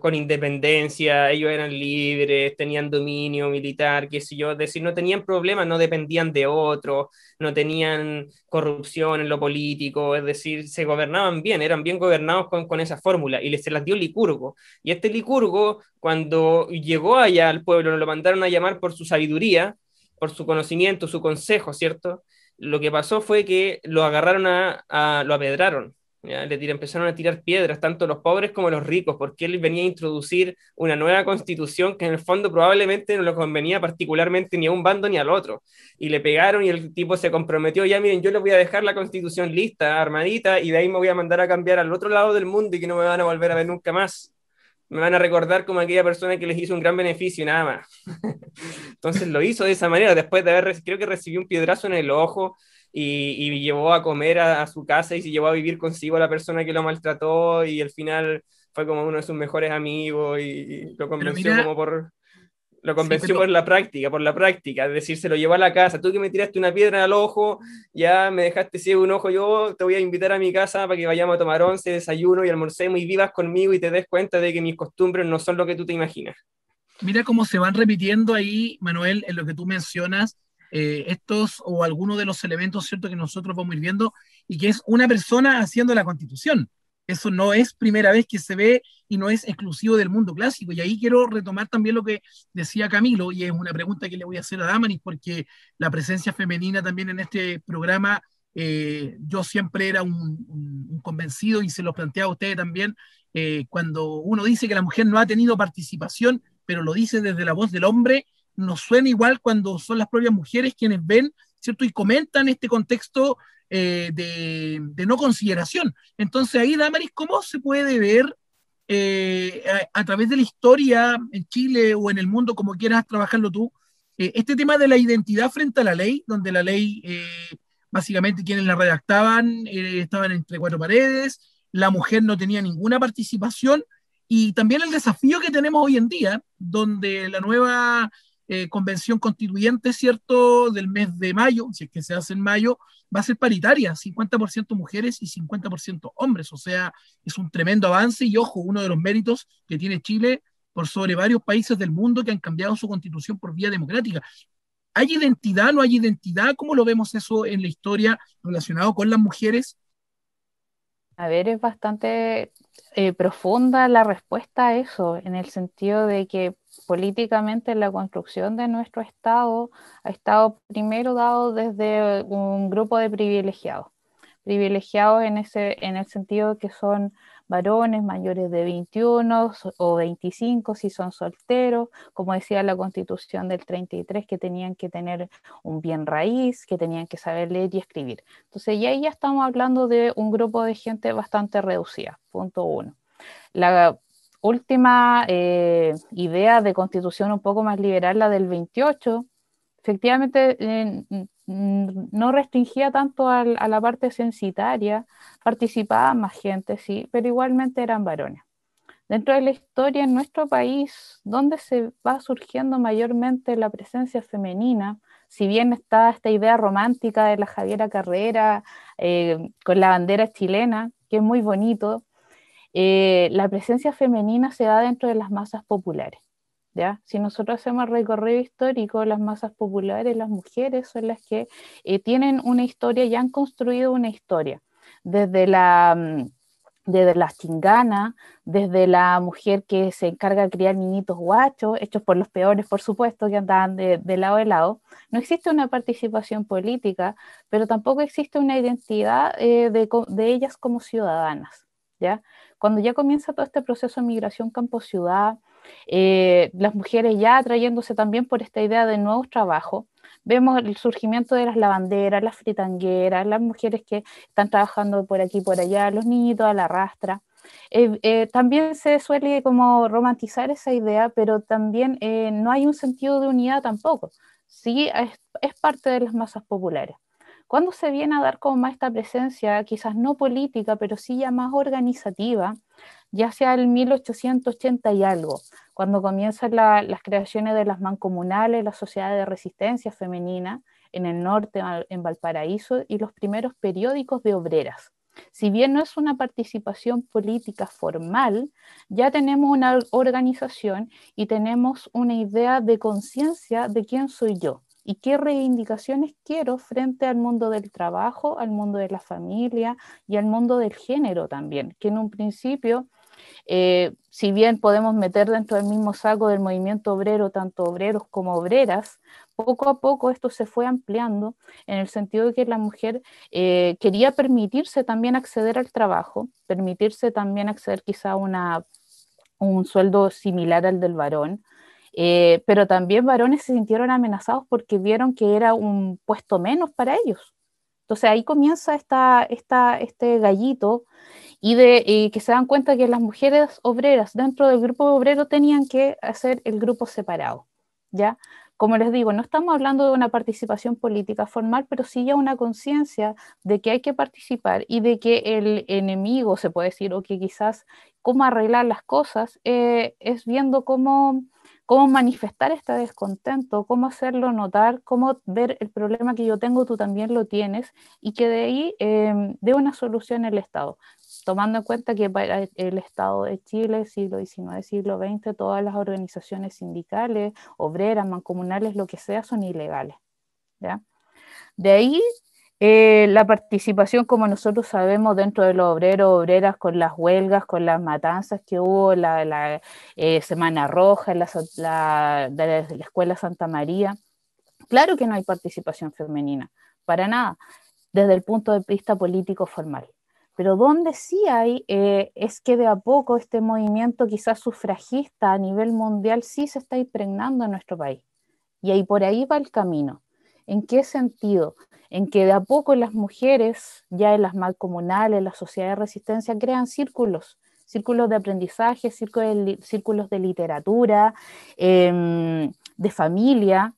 D: Con independencia, ellos eran libres, tenían dominio militar, qué sé yo, es decir, no tenían problemas, no dependían de otros, no tenían corrupción en lo político, es decir, se gobernaban bien, eran bien gobernados con, con esa fórmula, y les se las dio Licurgo. Y este Licurgo, cuando llegó allá al pueblo, lo mandaron a llamar por su sabiduría, por su conocimiento, su consejo, ¿cierto? Lo que pasó fue que lo agarraron a, a lo apedraron, le empezaron a tirar piedras, tanto los pobres como los ricos, porque él venía a introducir una nueva constitución que en el fondo probablemente no le convenía particularmente ni a un bando ni al otro. Y le pegaron y el tipo se comprometió, ya miren, yo les voy a dejar la constitución lista, armadita, y de ahí me voy a mandar a cambiar al otro lado del mundo y que no me van a volver a ver nunca más. Me van a recordar como aquella persona que les hizo un gran beneficio, nada más. Entonces lo hizo de esa manera, después de haber, creo que recibió un piedrazo en el ojo, y, llevó a comer a, su casa y se llevó a vivir consigo a la persona que lo maltrató y al final fue como uno de sus mejores amigos y, lo convenció como por lo convenció por la práctica, por la práctica, es decir, se lo llevó a la casa, tú que me tiraste una piedra al ojo, ya me dejaste ciego un ojo, yo te voy a invitar a mi casa para que vayamos a tomar once, desayuno y almorcemos y vivas conmigo y te des cuenta de que mis costumbres no son lo que tú te imaginas.
B: Mira cómo se van repitiendo ahí, Manuel, en lo que tú mencionas, eh, estos o algunos de los elementos ¿cierto? que nosotros vamos a ir viendo y que es una persona haciendo la constitución. Eso no es primera vez que se ve y no es exclusivo del mundo clásico. Y ahí quiero retomar también lo que decía Camilo, y es una pregunta que le voy a hacer a Damaris, porque la presencia femenina también en este programa, eh, yo siempre era un, convencido y se lo planteaba a ustedes también, eh, cuando uno dice que la mujer no ha tenido participación, pero lo dice desde la voz del hombre, nos suena igual cuando son las propias mujeres quienes ven, ¿cierto? Y comentan este contexto eh, de, no consideración. Entonces ahí, Damaris, ¿cómo se puede ver eh, a, través de la historia en Chile o en el mundo, como quieras trabajarlo tú, eh, este tema de la identidad frente a la ley, donde la ley, básicamente quienes la redactaban estaban entre cuatro paredes, la mujer no tenía ninguna participación, y también el desafío que tenemos hoy en día, donde la nueva convención constituyente, ¿cierto?, del mes de mayo, si es que se hace en mayo, va a ser paritaria, 50% mujeres y 50% hombres. O sea, es un tremendo avance y ojo, uno de los méritos que tiene Chile por sobre varios países del mundo que han cambiado su constitución por vía democrática. ¿Hay identidad, no hay identidad? ¿Cómo lo vemos eso en la historia relacionado con las mujeres?
C: A ver, es bastante eh, profunda la respuesta a eso, en el sentido de que políticamente la construcción de nuestro Estado ha estado primero dado desde un grupo de privilegiados. Privilegiados en, ese, en el sentido que son varones mayores de 21 o 25 si son solteros, como decía la constitución del 33, que tenían que tener un bien raíz, que tenían que saber leer y escribir. Entonces ya ya estamos hablando de un grupo de gente bastante reducida, punto uno. La última eh, idea de constitución un poco más liberal, la del 28, efectivamente eh, no restringía tanto a, la parte censitaria, participaba más gente, sí, pero igualmente eran varones. Dentro de la historia en nuestro país, donde se va surgiendo mayormente la presencia femenina, si bien está esta idea romántica de la Javiera Carrera eh, con la bandera chilena, que es muy bonito, eh, la presencia femenina se da dentro de las masas populares. ¿ya? Si nosotros hacemos recorrido histórico, las masas populares, las mujeres son las que eh, tienen una historia y han construido una historia. Desde la, mm, desde chingana, desde la mujer que se encarga de criar niñitos guachos, hechos por los peores, por supuesto, que andaban de, lado a lado. No existe una participación política, pero tampoco existe una identidad eh, de ellas como ciudadanas. ¿Ya? Cuando ya comienza todo este proceso de migración campo-ciudad, eh, las mujeres ya atrayéndose también por esta idea de nuevos trabajos, vemos el surgimiento de las lavanderas, las fritangueras, las mujeres que están trabajando por aquí por allá, los niñitos a la rastra. Eh, eh, también se suele como romantizar esa idea, pero también no hay un sentido de unidad tampoco. Sí, es parte de las masas populares. ¿Cuándo se viene a dar como más esta presencia, quizás no política, pero sí ya más organizativa? Ya sea el 1880 y algo, cuando comienzan las creaciones de las mancomunales, la sociedad de resistencia femenina en el norte, en Valparaíso, y los primeros periódicos de obreras. Si bien no es una participación política formal, ya tenemos una organización y tenemos una idea de conciencia de quién soy yo y qué reivindicaciones quiero frente al mundo del trabajo, al mundo de la familia y al mundo del género también, que en un principio, eh, si bien podemos meter dentro del mismo saco del movimiento obrero tanto obreros como obreras, poco a poco esto se fue ampliando en el sentido de que la mujer eh, quería permitirse también acceder al trabajo, permitirse también acceder quizá a una, un sueldo similar al del varón, eh, pero también varones se sintieron amenazados porque vieron que era un puesto menos para ellos. Entonces ahí comienza esta, esta, este gallito y de que se dan cuenta que las mujeres obreras dentro del grupo obrero tenían que hacer el grupo separado, ¿ya? Como les digo, no estamos hablando de una participación política formal, pero sí ya una conciencia de que hay que participar y de que el enemigo, se puede decir, o que quizás cómo arreglar las cosas, eh, es viendo cómo cómo manifestar este descontento, cómo hacerlo notar, cómo ver el problema que yo tengo, tú también lo tienes, y que de ahí eh, dé una solución el Estado, tomando en cuenta que para el Estado de Chile, siglo XIX, siglo XX, todas las organizaciones sindicales, obreras, mancomunales, lo que sea, son ilegales. ¿ya? De ahí Eh, la participación, como nosotros sabemos, dentro de los obreros, obreras, con las huelgas, con las matanzas que hubo, la, la eh, Semana Roja, la, la, Escuela Santa María, claro que no hay participación femenina, para nada, desde el punto de vista político formal. Pero donde sí hay eh, es que de a poco este movimiento quizás sufragista a nivel mundial sí se está impregnando en nuestro país. Y ahí por ahí va el camino. ¿En qué sentido? En que de a poco las mujeres, ya en las malcomunales, en las sociedades de resistencia, crean círculos, círculos de aprendizaje, círculos de, literatura, em, de familia,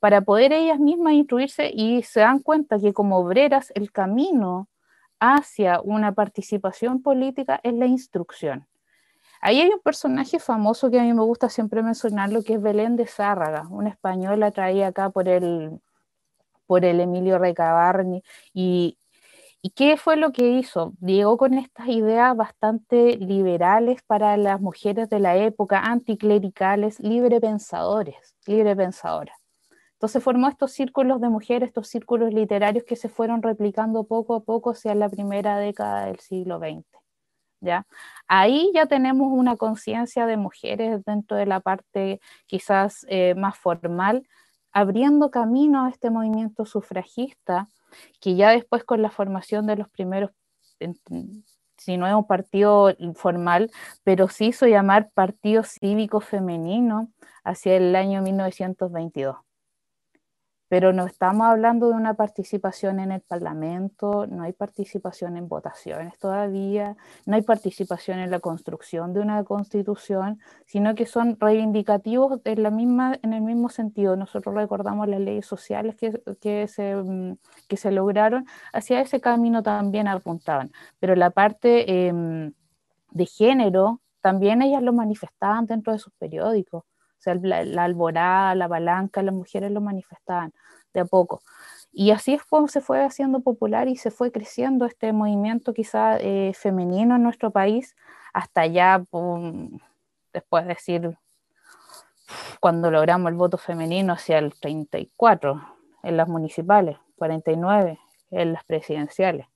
C: para poder ellas mismas instruirse y se dan cuenta que como obreras el camino hacia una participación política es la instrucción. Ahí hay un personaje famoso que a mí me gusta siempre mencionarlo, que es Belén de Zárraga, una española traída acá por el, por el Emilio Recabarni. Y, ¿Y qué fue lo que hizo? Llegó con estas ideas bastante liberales para las mujeres de la época, anticlericales, libre pensadores, libre pensadoras. Entonces formó estos círculos de mujeres, estos círculos literarios que se fueron replicando poco a poco hacia la primera década del siglo XX. ¿ya? Ahí ya tenemos una conciencia de mujeres dentro de la parte quizás eh, más formal, abriendo camino a este movimiento sufragista, que ya después con la formación de los primeros, si no es un partido formal, pero sí hizo llamar Partido Cívico Femenino hacia el año 1922 pero no estamos hablando de una participación en el Parlamento, no hay participación en votaciones todavía, no hay participación en la construcción de una constitución, sino que son reivindicativos en, la misma, en el mismo sentido. Nosotros recordamos las leyes sociales que, mm, se lograron, hacia ese camino también apuntaban, pero la parte em, de género también ellas lo manifestaban dentro de sus periódicos sea, la, alborada, la palanca, las mujeres lo manifestaban de a poco. Y así es como se fue haciendo popular y se fue creciendo este movimiento quizá eh, femenino en nuestro país, hasta ya, después de decir, cuando logramos el voto femenino hacia el 34 en las municipales, 49 en las presidenciales,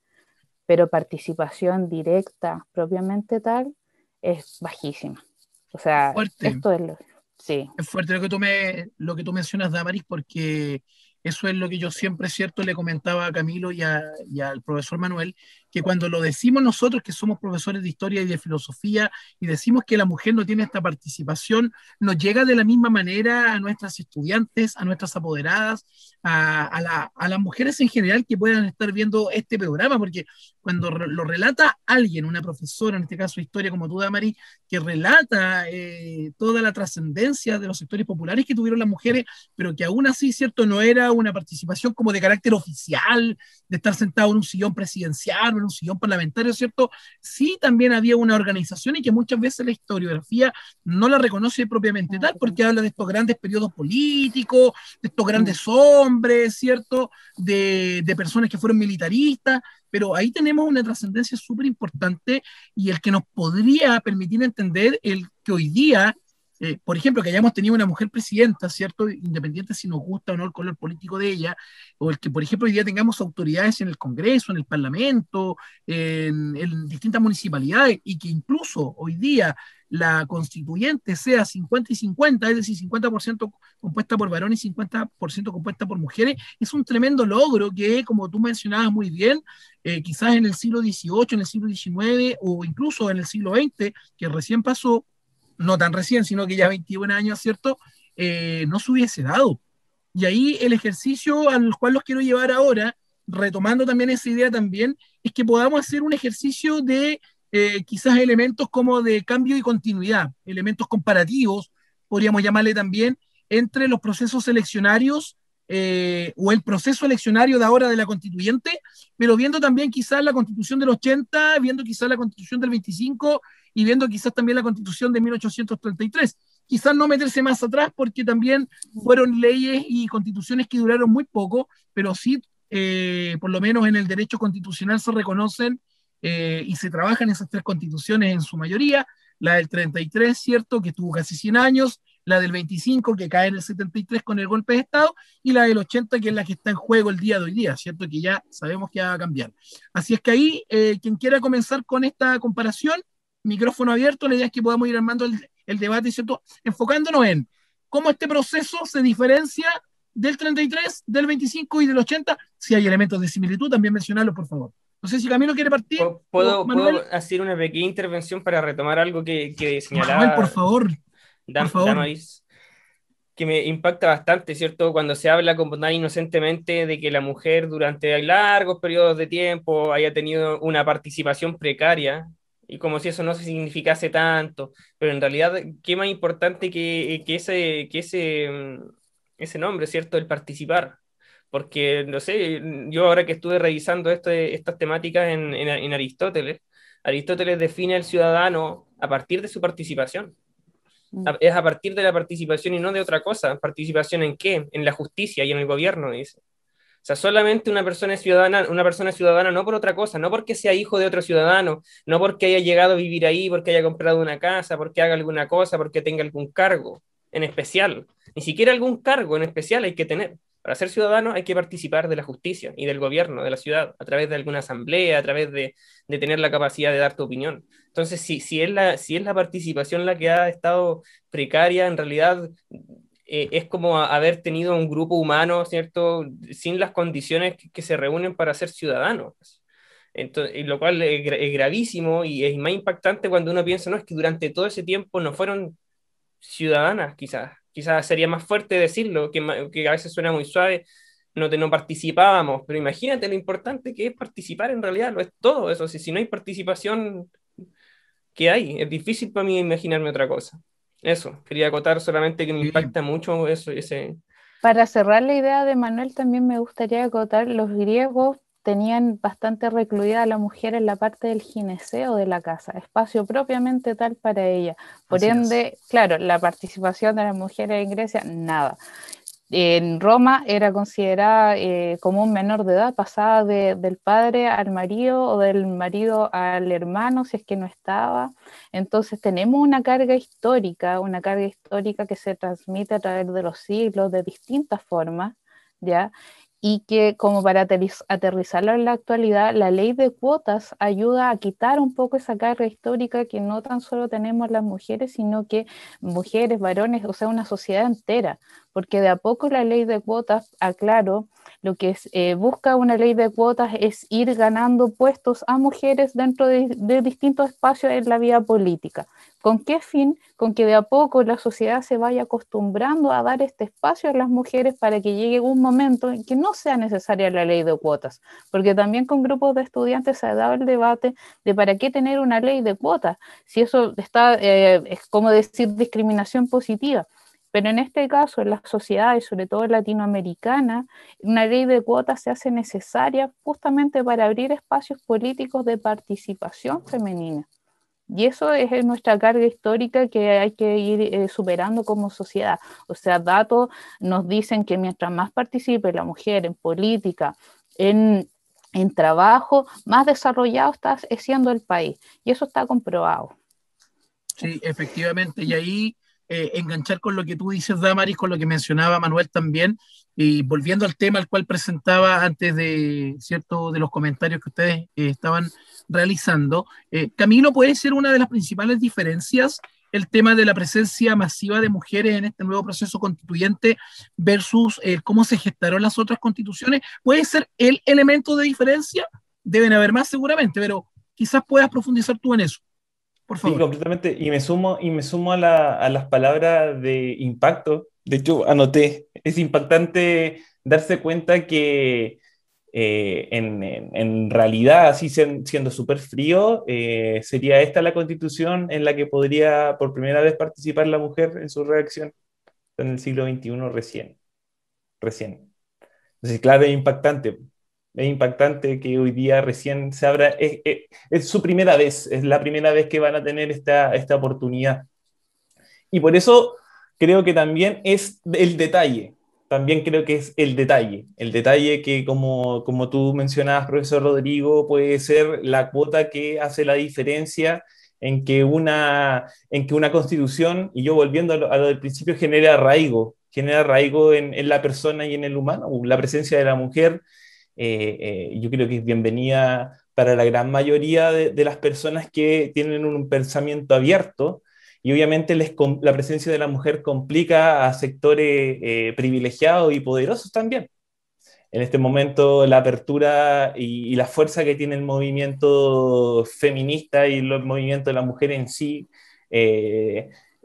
C: pero participación directa propiamente tal es bajísima. O sea, esto es lo,
B: es fuerte lo que tú, me, lo que tú mencionas, Damaris, porque eso es lo que yo siempre, cierto, le comentaba a Camilo y, y al profesor Manuel, que cuando lo decimos nosotros, que somos profesores de historia y de filosofía, y decimos que la mujer no tiene esta participación, nos llega de la misma manera a nuestras estudiantes, a nuestras apoderadas, a, las mujeres en general que puedan estar viendo este programa, porque cuando lo relata alguien, una profesora, en este caso historia como tú, Damari, que relata eh, toda la trascendencia de los sectores populares que tuvieron las mujeres, pero que aún así, ¿cierto? No era una participación como de carácter oficial, de estar sentado en un sillón presidencial en un sillón parlamentario, ¿cierto? Sí también había una organización y que muchas veces la historiografía no la reconoce propiamente tal, porque habla de estos grandes periodos políticos, de estos grandes hombres, ¿cierto? De, de personas que fueron militaristas, pero ahí tenemos una trascendencia súper importante y el que nos podría permitir entender el que hoy día eh, por ejemplo, que hayamos tenido una mujer presidenta, ¿cierto? Independiente si nos gusta o no el color político de ella, o el que, por ejemplo, hoy día tengamos autoridades en el Congreso, en el Parlamento, en, distintas municipalidades, y que incluso hoy día la constituyente sea 50 y 50, es decir, 50% compuesta por varones y 50% compuesta por mujeres, es un tremendo logro que, como tú mencionabas muy bien, eh, quizás en el siglo XVIII, en el siglo XIX o incluso en el siglo XX, que recién pasó, no tan recién, sino que ya 21 años, ¿cierto? Eh, no se hubiese dado. Y ahí el ejercicio al cual los quiero llevar ahora, retomando también esa idea también, es que podamos hacer un ejercicio de eh, quizás elementos como de cambio y continuidad, elementos comparativos, podríamos llamarle también, entre los procesos seleccionarios eh, o el proceso eleccionario de ahora de la constituyente, pero viendo también quizás la constitución del 80, viendo quizás la constitución del 25 y viendo quizás también la constitución de 1833. Quizás no meterse más atrás porque también fueron leyes y constituciones que duraron muy poco, pero sí, eh, por lo menos en el derecho constitucional se reconocen eh, y se trabajan esas tres constituciones en su mayoría. La del 33, ¿cierto? Que tuvo casi 100 años, la del 25 que cae en el 73 con el golpe de Estado y la del 80 que es la que está en juego el día de hoy día, ¿cierto? Que ya sabemos que va a cambiar. Así es que ahí, eh, quien quiera comenzar con esta comparación, micrófono abierto, la idea es que podamos ir armando el, el debate, ¿cierto? Enfocándonos en cómo este proceso se diferencia del 33, del 25 y del 80, si hay elementos de similitud, también mencionarlo, por favor. No sé si Camilo quiere partir.
D: ¿Puedo, ¿puedo hacer una pequeña intervención para retomar algo que, que señalaba?
B: Manuel, por favor. Por favor.
D: que me impacta bastante, ¿cierto? Cuando se habla como tan inocentemente de que la mujer durante largos periodos de tiempo haya tenido una participación precaria, y como si eso no significase tanto, pero en realidad, ¿qué más importante que, que ese, que ese, mm, ese nombre, ¿cierto? El participar porque, no sé, yo ahora que estuve revisando estas temáticas en, en, Aristóteles, Aristóteles define al ciudadano a partir de su participación. Mm. Es a partir de la participación y no de otra cosa. ¿Participación en qué? En la justicia y en el gobierno, dice. O sea, solamente una persona es ciudadana, una persona es ciudadana no por otra cosa, no porque sea hijo de otro ciudadano, no porque haya llegado a vivir ahí, porque haya comprado una casa, porque haga alguna cosa, porque tenga algún cargo en especial. Ni siquiera algún cargo en especial hay que tener. Para ser ciudadano hay que participar de la justicia y del gobierno de la ciudad a través de alguna asamblea, a través de, tener la capacidad de dar tu opinión. Entonces, si, si, es la, si es la participación la que ha estado precaria, en realidad eh, es como haber tenido un grupo humano, ¿cierto?, sin las condiciones que, se reúnen para ser ciudadanos. Entonces, lo cual es, es, gravísimo y es más impactante cuando uno piensa, no, es que durante todo ese tiempo no fueron ciudadanas, quizás, quizás sería más fuerte decirlo, que, que a veces suena muy suave, no, no participábamos, pero imagínate lo importante que es participar en realidad, lo es todo eso, si, si no hay participación, ¿qué hay? Es difícil para mí imaginarme otra cosa. Eso, quería acotar solamente que me impacta mucho eso. Ese...
C: Para cerrar la idea de Manuel, también me gustaría acotar, los griegos tenían bastante recluida a la mujer en la parte del gineceo de la casa, espacio propiamente tal para ella. Por ende, claro, la participación de las mujeres en Grecia, nada. En Roma era considerada eh, como un menor de edad, pasada del padre al marido o del marido al hermano, si es que no estaba. Entonces tenemos una carga histórica, una carga histórica que se transmite a través de los siglos de distintas formas, ¿ya? Y que como para aterrizarlo en la actualidad, la ley de cuotas ayuda a quitar un poco esa carga histórica que no tan solo tenemos las mujeres, sino que mujeres, varones, o sea, una sociedad entera, porque de a poco la ley de cuotas, aclaro, lo que eh, busca una ley de cuotas es ir ganando puestos a mujeres dentro de, distintos espacios en la vida política. ¿Con qué fin? Con que de a poco la sociedad se vaya acostumbrando a dar este espacio a las mujeres para que llegue un momento en que no sea necesaria la ley de cuotas. Porque también con grupos de estudiantes se ha dado el debate de para qué tener una ley de cuotas, si eso está, eh, es como decir discriminación positiva. Pero en este caso, en las sociedades, sobre todo latinoamericana, una ley de cuotas se hace necesaria justamente para abrir espacios políticos de participación femenina. Y eso es nuestra carga histórica que hay que ir eh, superando como sociedad. O sea, datos nos dicen que mientras más participe la mujer en política, en, en trabajo, más desarrollado está siendo el país. Y eso está comprobado.
B: Sí, efectivamente. Y ahí eh, enganchar con lo que tú dices, Damaris, con lo que mencionaba Manuel también, y volviendo al tema al cual presentaba antes de, ¿cierto? de los comentarios que ustedes eh, estaban realizando, eh, Camino puede ser una de las principales diferencias el tema de la presencia masiva de mujeres en este nuevo proceso constituyente versus cómo se gestaron las otras constituciones. ¿Puede ser el elemento de diferencia? Deben haber más seguramente, pero quizás puedas profundizar tú en eso.
A: Sí, completamente. Y me sumo, y me sumo a, las palabras de impacto. De hecho, anoté, es impactante darse cuenta que eh, en, realidad, así siendo súper frío, eh, sería esta la constitución en la que podría por primera vez participar la mujer en su reacción en el siglo XXI recién. Recién. Entonces, claro, es impactante es impactante que hoy día recién se abra, es, su primera vez, es la primera vez que van a tener esta, esta oportunidad. Y por eso creo que también es el detalle, también creo que es el detalle, el detalle que como, como tú mencionabas, profesor Rodrigo, puede ser la cuota que hace la diferencia en que una, en que una constitución, y yo volviendo a lo, del principio, genera arraigo, genera arraigo en, la persona y en el humano, la presencia de la mujer, eh, eh, yo creo que es bienvenida para la gran mayoría de, las personas que tienen un pensamiento abierto, y obviamente les, la presencia de la mujer complica a sectores eh, privilegiados y poderosos también. En este momento la apertura y, la fuerza que tiene el movimiento feminista y el movimiento de la mujer en sí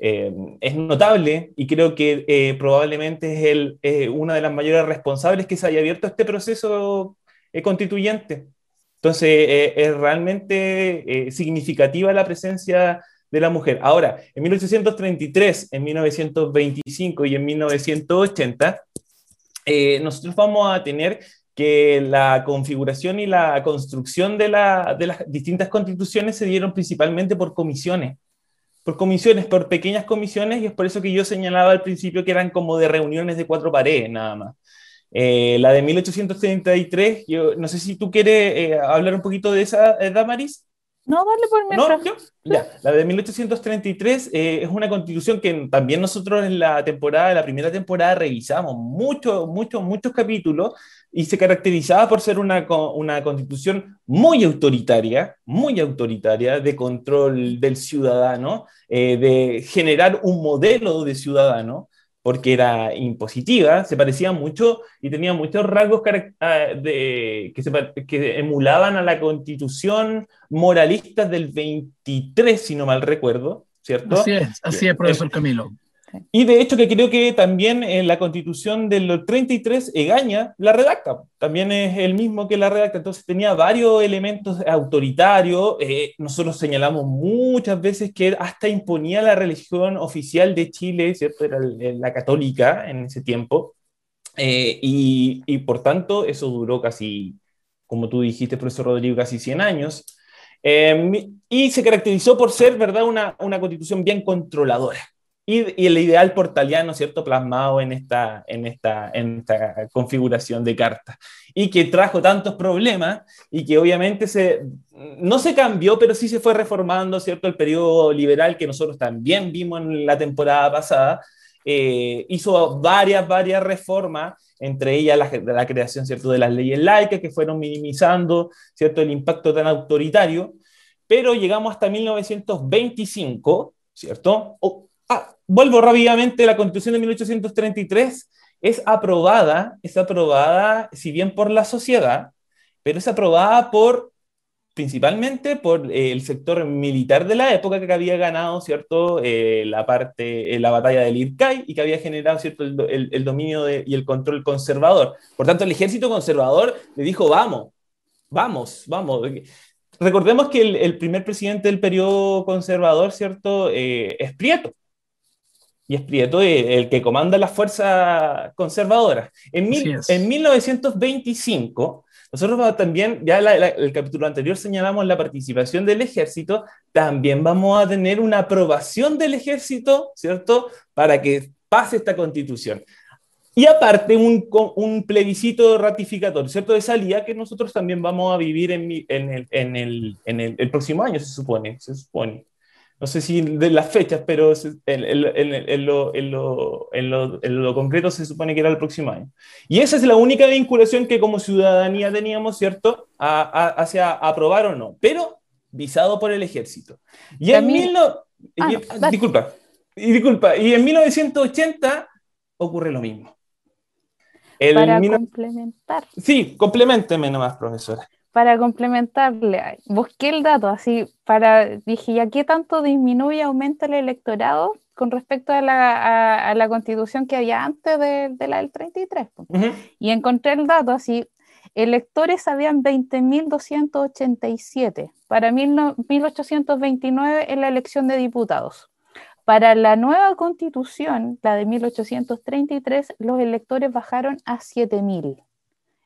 A: eh, eh, es notable y creo que eh, probablemente es el, una de las mayores responsables que se haya abierto este proceso constituyente. Entonces, es realmente significativa la presencia de la mujer. Ahora, en 1833, en 1925 y en 1980, eh, nosotros vamos a tener que la configuración y la construcción de, las distintas constituciones se dieron principalmente por comisiones, por comisiones, por pequeñas comisiones, y es por eso que yo señalaba al principio que eran como de reuniones de cuatro paredes nada más. Eh, la de 1833, yo no sé si tú quieres eh, hablar un poquito de esa, Damaris.
C: No, dale por mientras.
A: No, ya, la de 1833 eh, es una constitución que también nosotros en la temporada, la primera temporada, revisamos muchos, muchos, muchos capítulos y se caracterizaba por ser una, una constitución muy autoritaria, muy autoritaria, de control del ciudadano, eh, de generar un modelo de ciudadano porque era impositiva, se parecía mucho y tenía muchos rasgos ah, de, que, se, que, emulaban a la constitución moralista del 23, si no mal recuerdo, ¿cierto?
B: Así es, así es, profesor Camilo.
A: Y de hecho que creo que también en la constitución del 33 Egaña la redacta, también es el mismo que la redacta, entonces tenía varios elementos autoritarios, eh, nosotros señalamos muchas veces que hasta imponía la religión oficial de Chile, ¿cierto? Era la católica en ese tiempo, eh, y, y, por tanto eso duró casi, como tú dijiste, profesor Rodrigo, casi 100 años. Eh, y se caracterizó por ser, ¿verdad?, una, una constitución bien controladora y, el ideal portaliano, ¿cierto?, plasmado en esta, en, esta, en esta configuración de carta. Y que trajo tantos problemas y que obviamente se, no se cambió, pero sí se fue reformando, ¿cierto?, el periodo liberal que nosotros también vimos en la temporada pasada. Eh, hizo varias, varias reformas, entre ellas la, la, creación, ¿cierto?, de las leyes laicas que fueron minimizando, ¿cierto?, el impacto tan autoritario. Pero llegamos hasta 1925, ¿cierto? Vuelvo rápidamente, la Constitución de 1833 es aprobada, es aprobada, si bien por la sociedad, pero es aprobada por principalmente por eh, el sector militar de la época que había ganado, ¿cierto?, eh, la parte, eh, la batalla del Ircay y que había generado, ¿cierto?, el, dominio y el control conservador. Por tanto, el ejército conservador le dijo, vamos, vamos, vamos. Recordemos que el, primer presidente del periodo conservador, ¿cierto?, es Prieto y es Prieto el que comanda las fuerzas conservadoras. En, en 1925, nosotros también, ya el capítulo anterior señalamos la participación del ejército, también vamos a tener una aprobación del ejército, ¿cierto? Para que pase esta constitución. Y aparte, un, un plebiscito ratificatorio, ¿cierto? De salida que nosotros también vamos a vivir en, en, el, en, el, en el, el próximo año, se supone, se supone no sé si de las fechas, pero en, lo, concreto se supone que era el próximo año. Y esa es la única vinculación que como ciudadanía teníamos, ¿cierto?, hacia aprobar o no, pero visado por el ejército. Y en mil ah, disculpa, y disculpa, y en 1980 ocurre lo mismo.
C: Para complementar.
A: Sí, complementeme nomás, profesora
C: para complementarle, busqué el dato así para, dije, ¿ya qué tanto disminuye, aumenta el electorado con respecto a la, a, la constitución que había antes de, la del 33? Y encontré el dato así, electores habían 20.287 para 1829 en la elección de diputados. Para la nueva constitución, la de 1833, los electores bajaron a 7.000.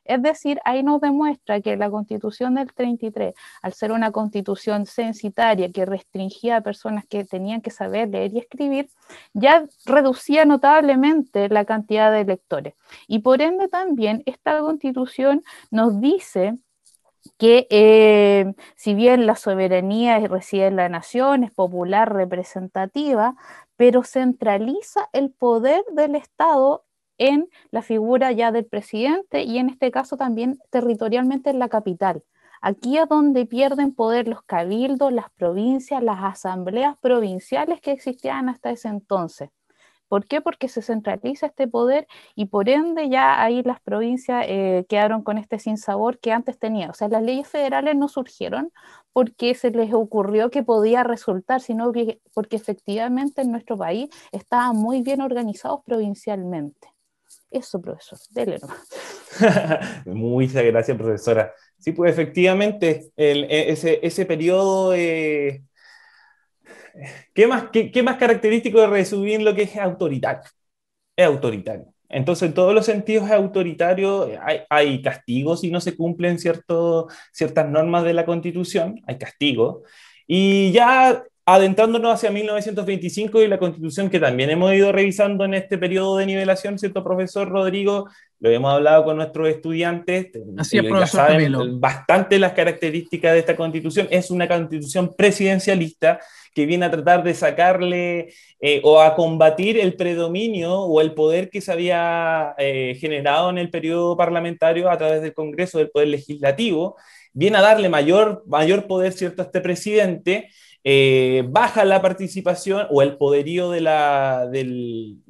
C: Es decir, ahí nos demuestra que la constitución del 33, al ser una constitución censitaria que restringía a personas que tenían que saber leer y escribir, ya reducía notablemente la cantidad de electores. Y por ende también esta constitución nos dice que eh, si bien la soberanía reside en la nación, es popular, representativa, pero centraliza el poder del Estado en la figura ya del presidente y en este caso también territorialmente en la capital. Aquí es donde pierden poder los cabildos, las provincias, las asambleas provinciales que existían hasta ese entonces. ¿Por qué? Porque se centraliza este poder y por ende ya ahí las provincias eh, quedaron con este sinsabor que antes tenía. O sea, las leyes federales no surgieron porque se les ocurrió que podía resultar, sino porque efectivamente en nuestro país estaban muy bien organizados provincialmente. Eso, profesor, dele nomás.
A: Muchas gracias, profesora. Sí, pues efectivamente, e, ese, ese periodo eh, ¿Qué más, qué, más característico de resumir lo que es autoritario? Es autoritario. Entonces, en todos los sentidos es autoritario, hay, hay castigos si no se cumplen cierto, ciertas normas de la Constitución, hay castigos. Y ya adentrándonos hacia 1925 y la Constitución que también hemos ido revisando en este periodo de nivelación, ¿cierto, profesor Rodrigo? Lo hemos hablado con nuestros estudiantes.
B: Así es, profesor
A: saben bastante las características de esta Constitución. Es una Constitución presidencialista que viene a tratar de sacarle eh, o a combatir el predominio o el poder que se había eh, generado en el periodo parlamentario a través del Congreso, del Poder Legislativo, viene a darle mayor, mayor poder ¿cierto? a este presidente, eh, baja la participación o el poderío de la, del,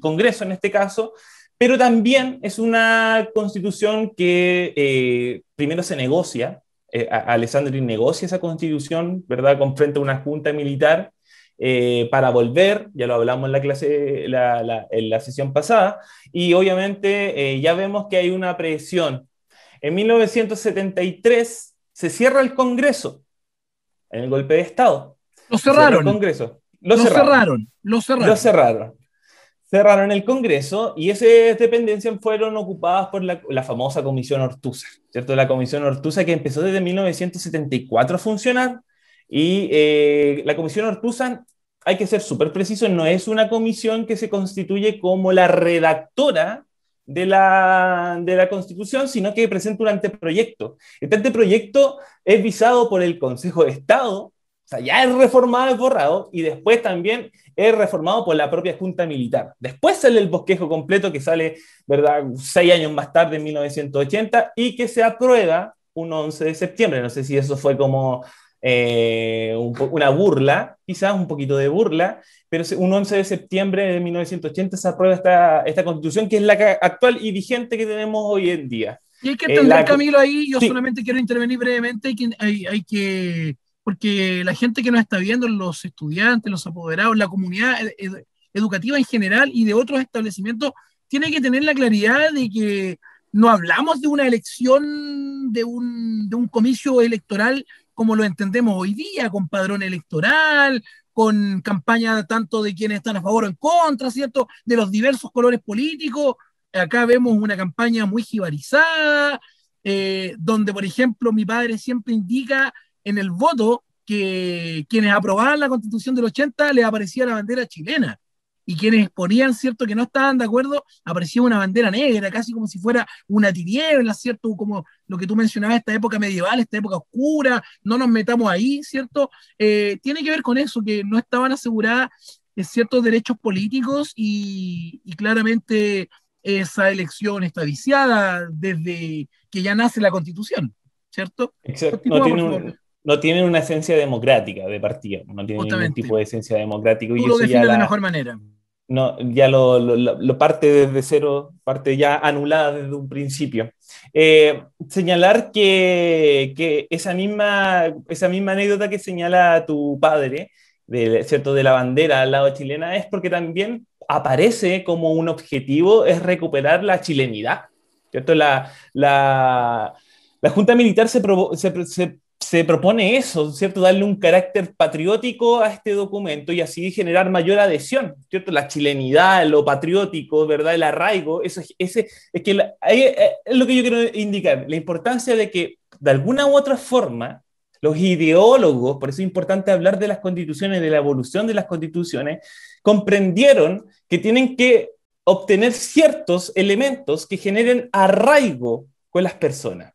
A: Congreso en este caso, pero también es una constitución que primero se negocia, eh, Alessandri negocia esa constitución, ¿verdad?, con a una junta militar eh, para volver, ya lo hablamos en la clase, en la sesión pasada, y obviamente eh, ya vemos que hay una presión. En 1973 se cierra el Congreso, en el golpe de Estado.
B: Lo cerraron.
A: el Congreso.
B: Lo, cerraron. Lo cerraron.
A: Lo cerraron cerraron el Congreso y esas dependencias fueron ocupadas por la, famosa Comisión Ortuza, ¿cierto? La Comisión Ortuza que empezó desde 1974 a funcionar y eh, la Comisión Ortuza, hay que ser súper preciso, no es una comisión que se constituye como la redactora de la, de la Constitución, sino que presenta un anteproyecto. Este anteproyecto es visado por el Consejo de Estado, o sea, ya es reformado, es borrado, y después también es reformado por la propia Junta Militar. Después sale el bosquejo completo que sale, ¿verdad?, seis años más tarde, en 1980, y que se aprueba un 11 de septiembre. No sé si eso fue como eh, una burla, quizás un poquito de burla, pero un 11 de septiembre de 1980 se aprueba esta, esta constitución que es la actual y vigente que tenemos hoy en día.
B: Y hay que eh, entender, Camilo, ahí yo solamente quiero intervenir brevemente, hay que, hay, hay que porque la gente que nos está viendo, los estudiantes, los apoderados, la comunidad educativa en general y de otros establecimientos, tiene que tener la claridad de que no hablamos de una elección, de un, de un comicio electoral como lo entendemos hoy día, con padrón electoral, con campaña tanto de quienes están a favor o en contra, ¿cierto? De los diversos colores políticos. Acá vemos una campaña muy jibarizada, eh, donde, por ejemplo, mi padre siempre indica en el voto que quienes aprobaban la constitución del 80 les aparecía la bandera chilena y quienes ponían, ¿cierto?, que no estaban de acuerdo, aparecía una bandera negra, casi como si fuera una tiniebla, ¿cierto?, como lo que tú mencionabas, esta época medieval, esta época oscura, no nos metamos ahí, ¿cierto? Eh, tiene que ver con eso, que no estaban aseguradas eh, ciertos derechos políticos y, y, claramente esa elección está viciada desde que ya nace la constitución, ¿cierto?
A: Exacto. No tiene, no tienen una esencia democrática de partido, no tienen ningún tipo de esencia democrática.
B: y lo eso ya la, de mejor manera.
A: No, ya lo, lo, parte desde cero, parte ya anulada desde un principio. Eh, señalar que, que, esa, misma, esa misma anécdota que señala tu padre, de, ¿cierto? de la bandera al lado chilena, es porque también aparece como un objetivo, es recuperar la chilenidad. ¿cierto? La, la, la Junta Militar se, se, se se propone eso, ¿cierto? Darle un carácter patriótico a este documento y así generar mayor adhesión, ¿cierto? La chilenidad, lo patriótico, ¿verdad? El arraigo, eso, ese, es, que eh, es lo que yo quiero indicar, la importancia de que de alguna u otra forma los ideólogos, por eso es importante hablar de las constituciones, de la evolución de las constituciones, comprendieron que tienen que obtener ciertos elementos que generen arraigo con las personas.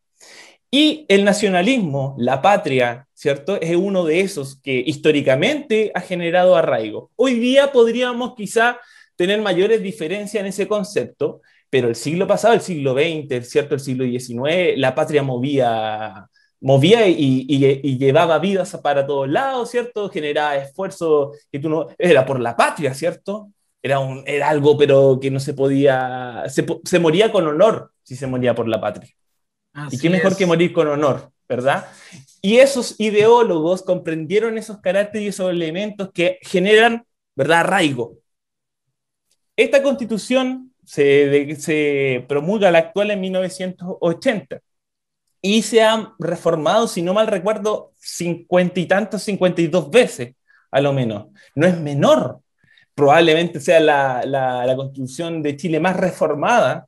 A: Y el nacionalismo, la patria, ¿cierto? Es uno de esos que históricamente ha generado arraigo. Hoy día podríamos quizá tener mayores diferencias en ese concepto, pero el siglo pasado, el siglo XX, ¿cierto? El siglo XIX, la patria movía, movía y, llevaba vidas para todos lados, ¿cierto? Generaba esfuerzo que tú no... Era por la patria, ¿cierto? Era, un, era algo, pero que no se podía... Se, se moría con honor si se moría por la patria y qué mejor que morir con honor, ¿verdad? Y esos ideólogos comprendieron esos caracteres y esos elementos que generan, ¿verdad?, arraigo. Esta constitución se, se promulga la actual en 1980 y se ha reformado, si no mal recuerdo, cincuenta y tantos, cincuenta y dos veces, a lo menos. No es menor. Probablemente sea la, la, la constitución de Chile más reformada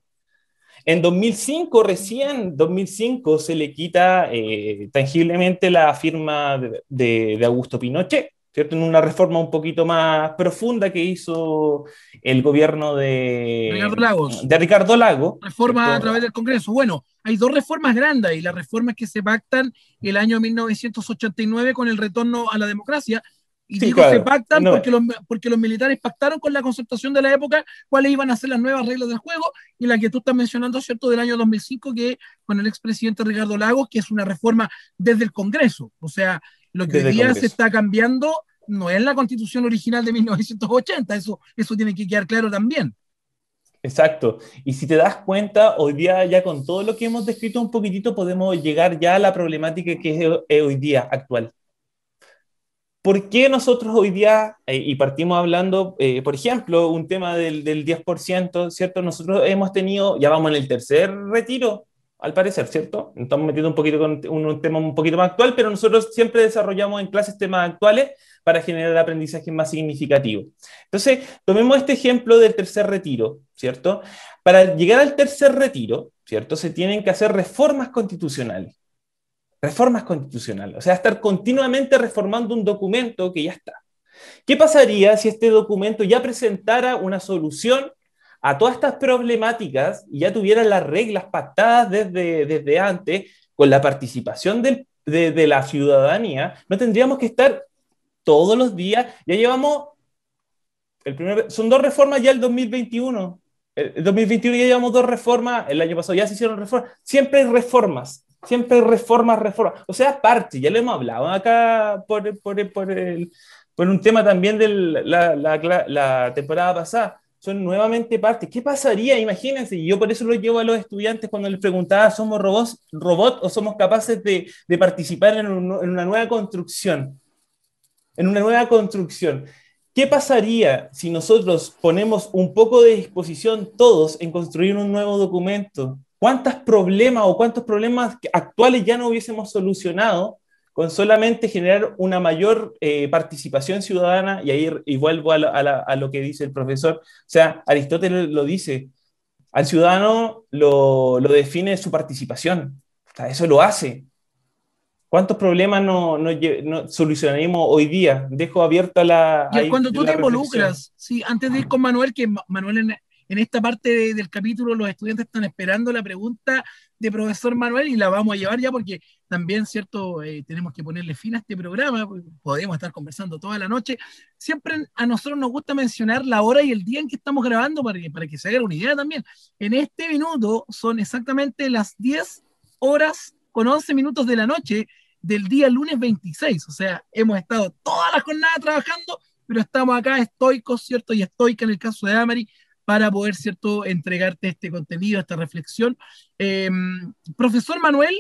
A: en 2005, recién, 2005, se le quita eh, tangiblemente la firma de, Augusto Pinochet, ¿cierto? En una reforma un poquito más profunda que hizo el gobierno de
B: Ricardo Lagos.
A: De Ricardo Lago.
B: Reforma a través del Congreso. Bueno, hay dos reformas grandes y las reformas que se pactan el año 1989 con el retorno a la democracia, y digo se pactan porque, los, porque los militares pactaron con la concertación de la época cuáles iban a ser las nuevas reglas del juego y la que tú estás mencionando, ¿cierto?, del año 2005, que con el expresidente Ricardo Lagos, que es una reforma desde el Congreso. O sea, lo que hoy día se está cambiando no es la constitución original de 1980, eso, eso tiene que quedar claro también.
A: Exacto. Y si te das cuenta, hoy día ya con todo lo que hemos descrito un poquitito podemos llegar ya a la problemática que es hoy día actual. ¿Por qué nosotros hoy día, eh, y partimos hablando, eh, por ejemplo, un tema del, del 10%, ¿cierto? Nosotros hemos tenido, ya vamos en el tercer retiro, al parecer, ¿cierto? Estamos metiendo un poquito con un, tema un poquito más actual, pero nosotros siempre desarrollamos en clases temas actuales para generar aprendizaje más significativo. Entonces, tomemos este ejemplo del tercer retiro, ¿cierto? Para llegar al tercer retiro, ¿cierto? Se tienen que hacer reformas constitucionales reformas constitucionales, o sea, estar continuamente reformando un documento que ya está. ¿Qué pasaría si este documento ya presentara una solución a todas estas problemáticas y ya tuviera las reglas pactadas desde, desde antes con la participación de, de, la ciudadanía? No tendríamos que estar todos los días, ya llevamos, el primer, son dos reformas ya el 2021, el 2021 ya llevamos dos reformas, el año pasado ya se hicieron reformas, siempre hay reformas, Siempre reformas, reformas. O sea, parte, ya lo hemos hablado acá por, por, por, el, por un tema también de la, temporada pasada. Son nuevamente parte. ¿Qué pasaría? Imagínense, y yo por eso lo llevo a los estudiantes cuando les preguntaba, ¿somos robots, robot o somos capaces de, participar en una nueva construcción? En una nueva construcción. ¿Qué pasaría si nosotros ponemos un poco de disposición todos en construir un nuevo documento? ¿Cuántos problemas o cuántos problemas actuales ya no hubiésemos solucionado con solamente generar una mayor eh, participación ciudadana? Y ahí y vuelvo a, lo que dice el profesor. O sea, Aristóteles lo dice, al ciudadano lo, lo define su participación. O sea, eso lo hace. ¿Cuántos problemas no, no, solucionaremos hoy día? Dejo abierta la...
B: Y cuando tú te involucras, sí, antes de ir con Manuel, que Manuel en, en esta parte del capítulo los estudiantes están esperando la pregunta de profesor Manuel y la vamos a llevar ya porque también, ¿cierto? Eh, tenemos que ponerle fin a este programa, podemos estar conversando toda la noche. Siempre a nosotros nos gusta mencionar la hora y el día en que estamos grabando para que, para que se haga una idea también. En este minuto son exactamente las 10 horas con 11 minutos de la noche del día lunes 26. O sea, hemos estado toda la jornada trabajando, pero estamos acá estoicos, ¿cierto? Y estoica en el caso de Amari, para poder, ¿cierto?, entregarte este contenido, esta reflexión. Em, profesor Manuel.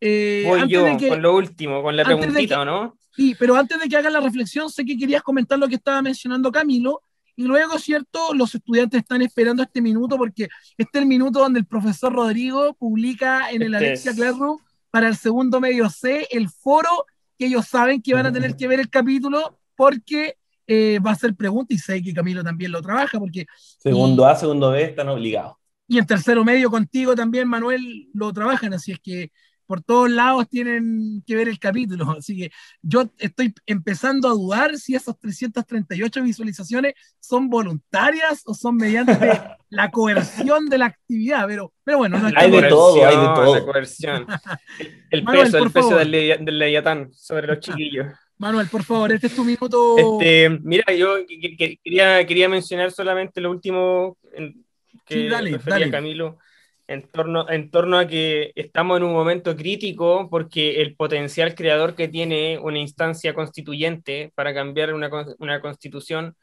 D: Eh, Voy yo con lo último, con la preguntita, no?
B: Sí, pero antes de que haga la reflexión, sé que querías comentar lo que estaba mencionando Camilo, y luego, ¿cierto? Los estudiantes están esperando este minuto porque este es el minuto donde el profesor Rodrigo publica en el este Alexia Classroom para el segundo medio C el foro que ellos saben que van a tener que ver el capítulo porque eh, va a hacer preguntas y sé que Camilo también lo trabaja porque...
A: Segundo A, segundo B están obligados.
B: Y en tercero medio contigo también, Manuel, lo trabajan, así es que por todos lados tienen que ver el capítulo. Así que yo estoy empezando a dudar si esas 338 visualizaciones son voluntarias o son mediante la coerción de la actividad. Pero, pero bueno, no
A: hay de todo, hay de todo.
D: El, peso, el peso del, del Leviatán sobre los chiquillos.
B: Manuel, por favor, este es tu minuto.
D: Este, mira, yo quería, quería mencionar solamente lo último que sí, Camilo en torno, en torno a que estamos en un momento crítico porque el potencial creador que tiene una instancia constituyente para cambiar una, una constitución,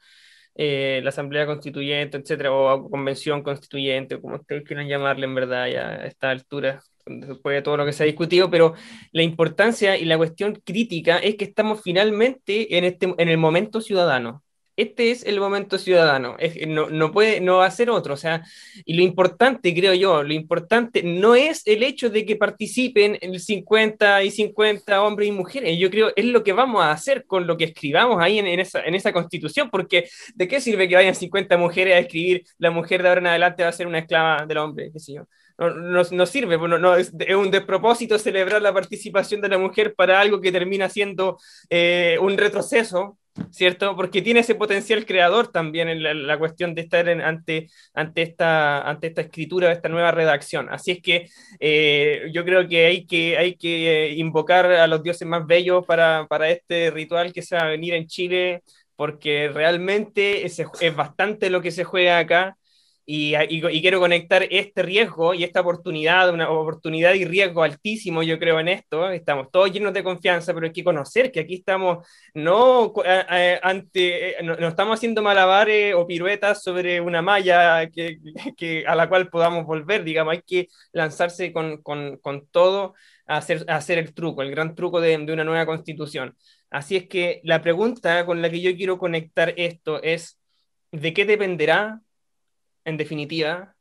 D: eh, la asamblea constituyente, etcétera, o convención constituyente, como ustedes quieran llamarle en verdad ya a esta altura, después de todo lo que se ha discutido, pero la importancia y la cuestión crítica es que estamos finalmente en, este, en el momento ciudadano. Este es el momento ciudadano, no, no, puede, no va a ser otro, o sea, y lo importante, creo yo, lo importante no es el hecho de que participen el 50 y 50 hombres y mujeres, yo creo es lo que vamos a hacer con lo que escribamos ahí en, esa, en esa constitución, porque ¿de qué sirve que vayan 50 mujeres a escribir la mujer de ahora en adelante va a ser una esclava del hombre, qué sé yo? No, no, sirve, pues, no, es, un despropósito celebrar la participación de la mujer para algo que termina siendo eh, un retroceso ¿cierto? Porque tiene ese potencial creador también en la, cuestión de estar ante, ante, esta, ante esta escritura, esta nueva redacción. Así es que eh, yo creo que hay que, hay que eh, invocar a los dioses más bellos para, para este ritual que se va a venir en Chile, porque realmente es, es bastante lo que se juega acá. Y, quiero conectar este riesgo y esta oportunidad, una oportunidad y riesgo altísimo, yo creo en esto. Estamos todos llenos de confianza, pero hay que conocer que aquí estamos no ante, no, estamos haciendo malabares o piruetas sobre una malla que, que, a la cual podamos volver, digamos, hay que lanzarse con, con, con todo a hacer, a hacer el truco, el gran truco de, de una nueva constitución. Así es que la pregunta con la que yo quiero conectar esto es, ¿de qué dependerá en definitiva,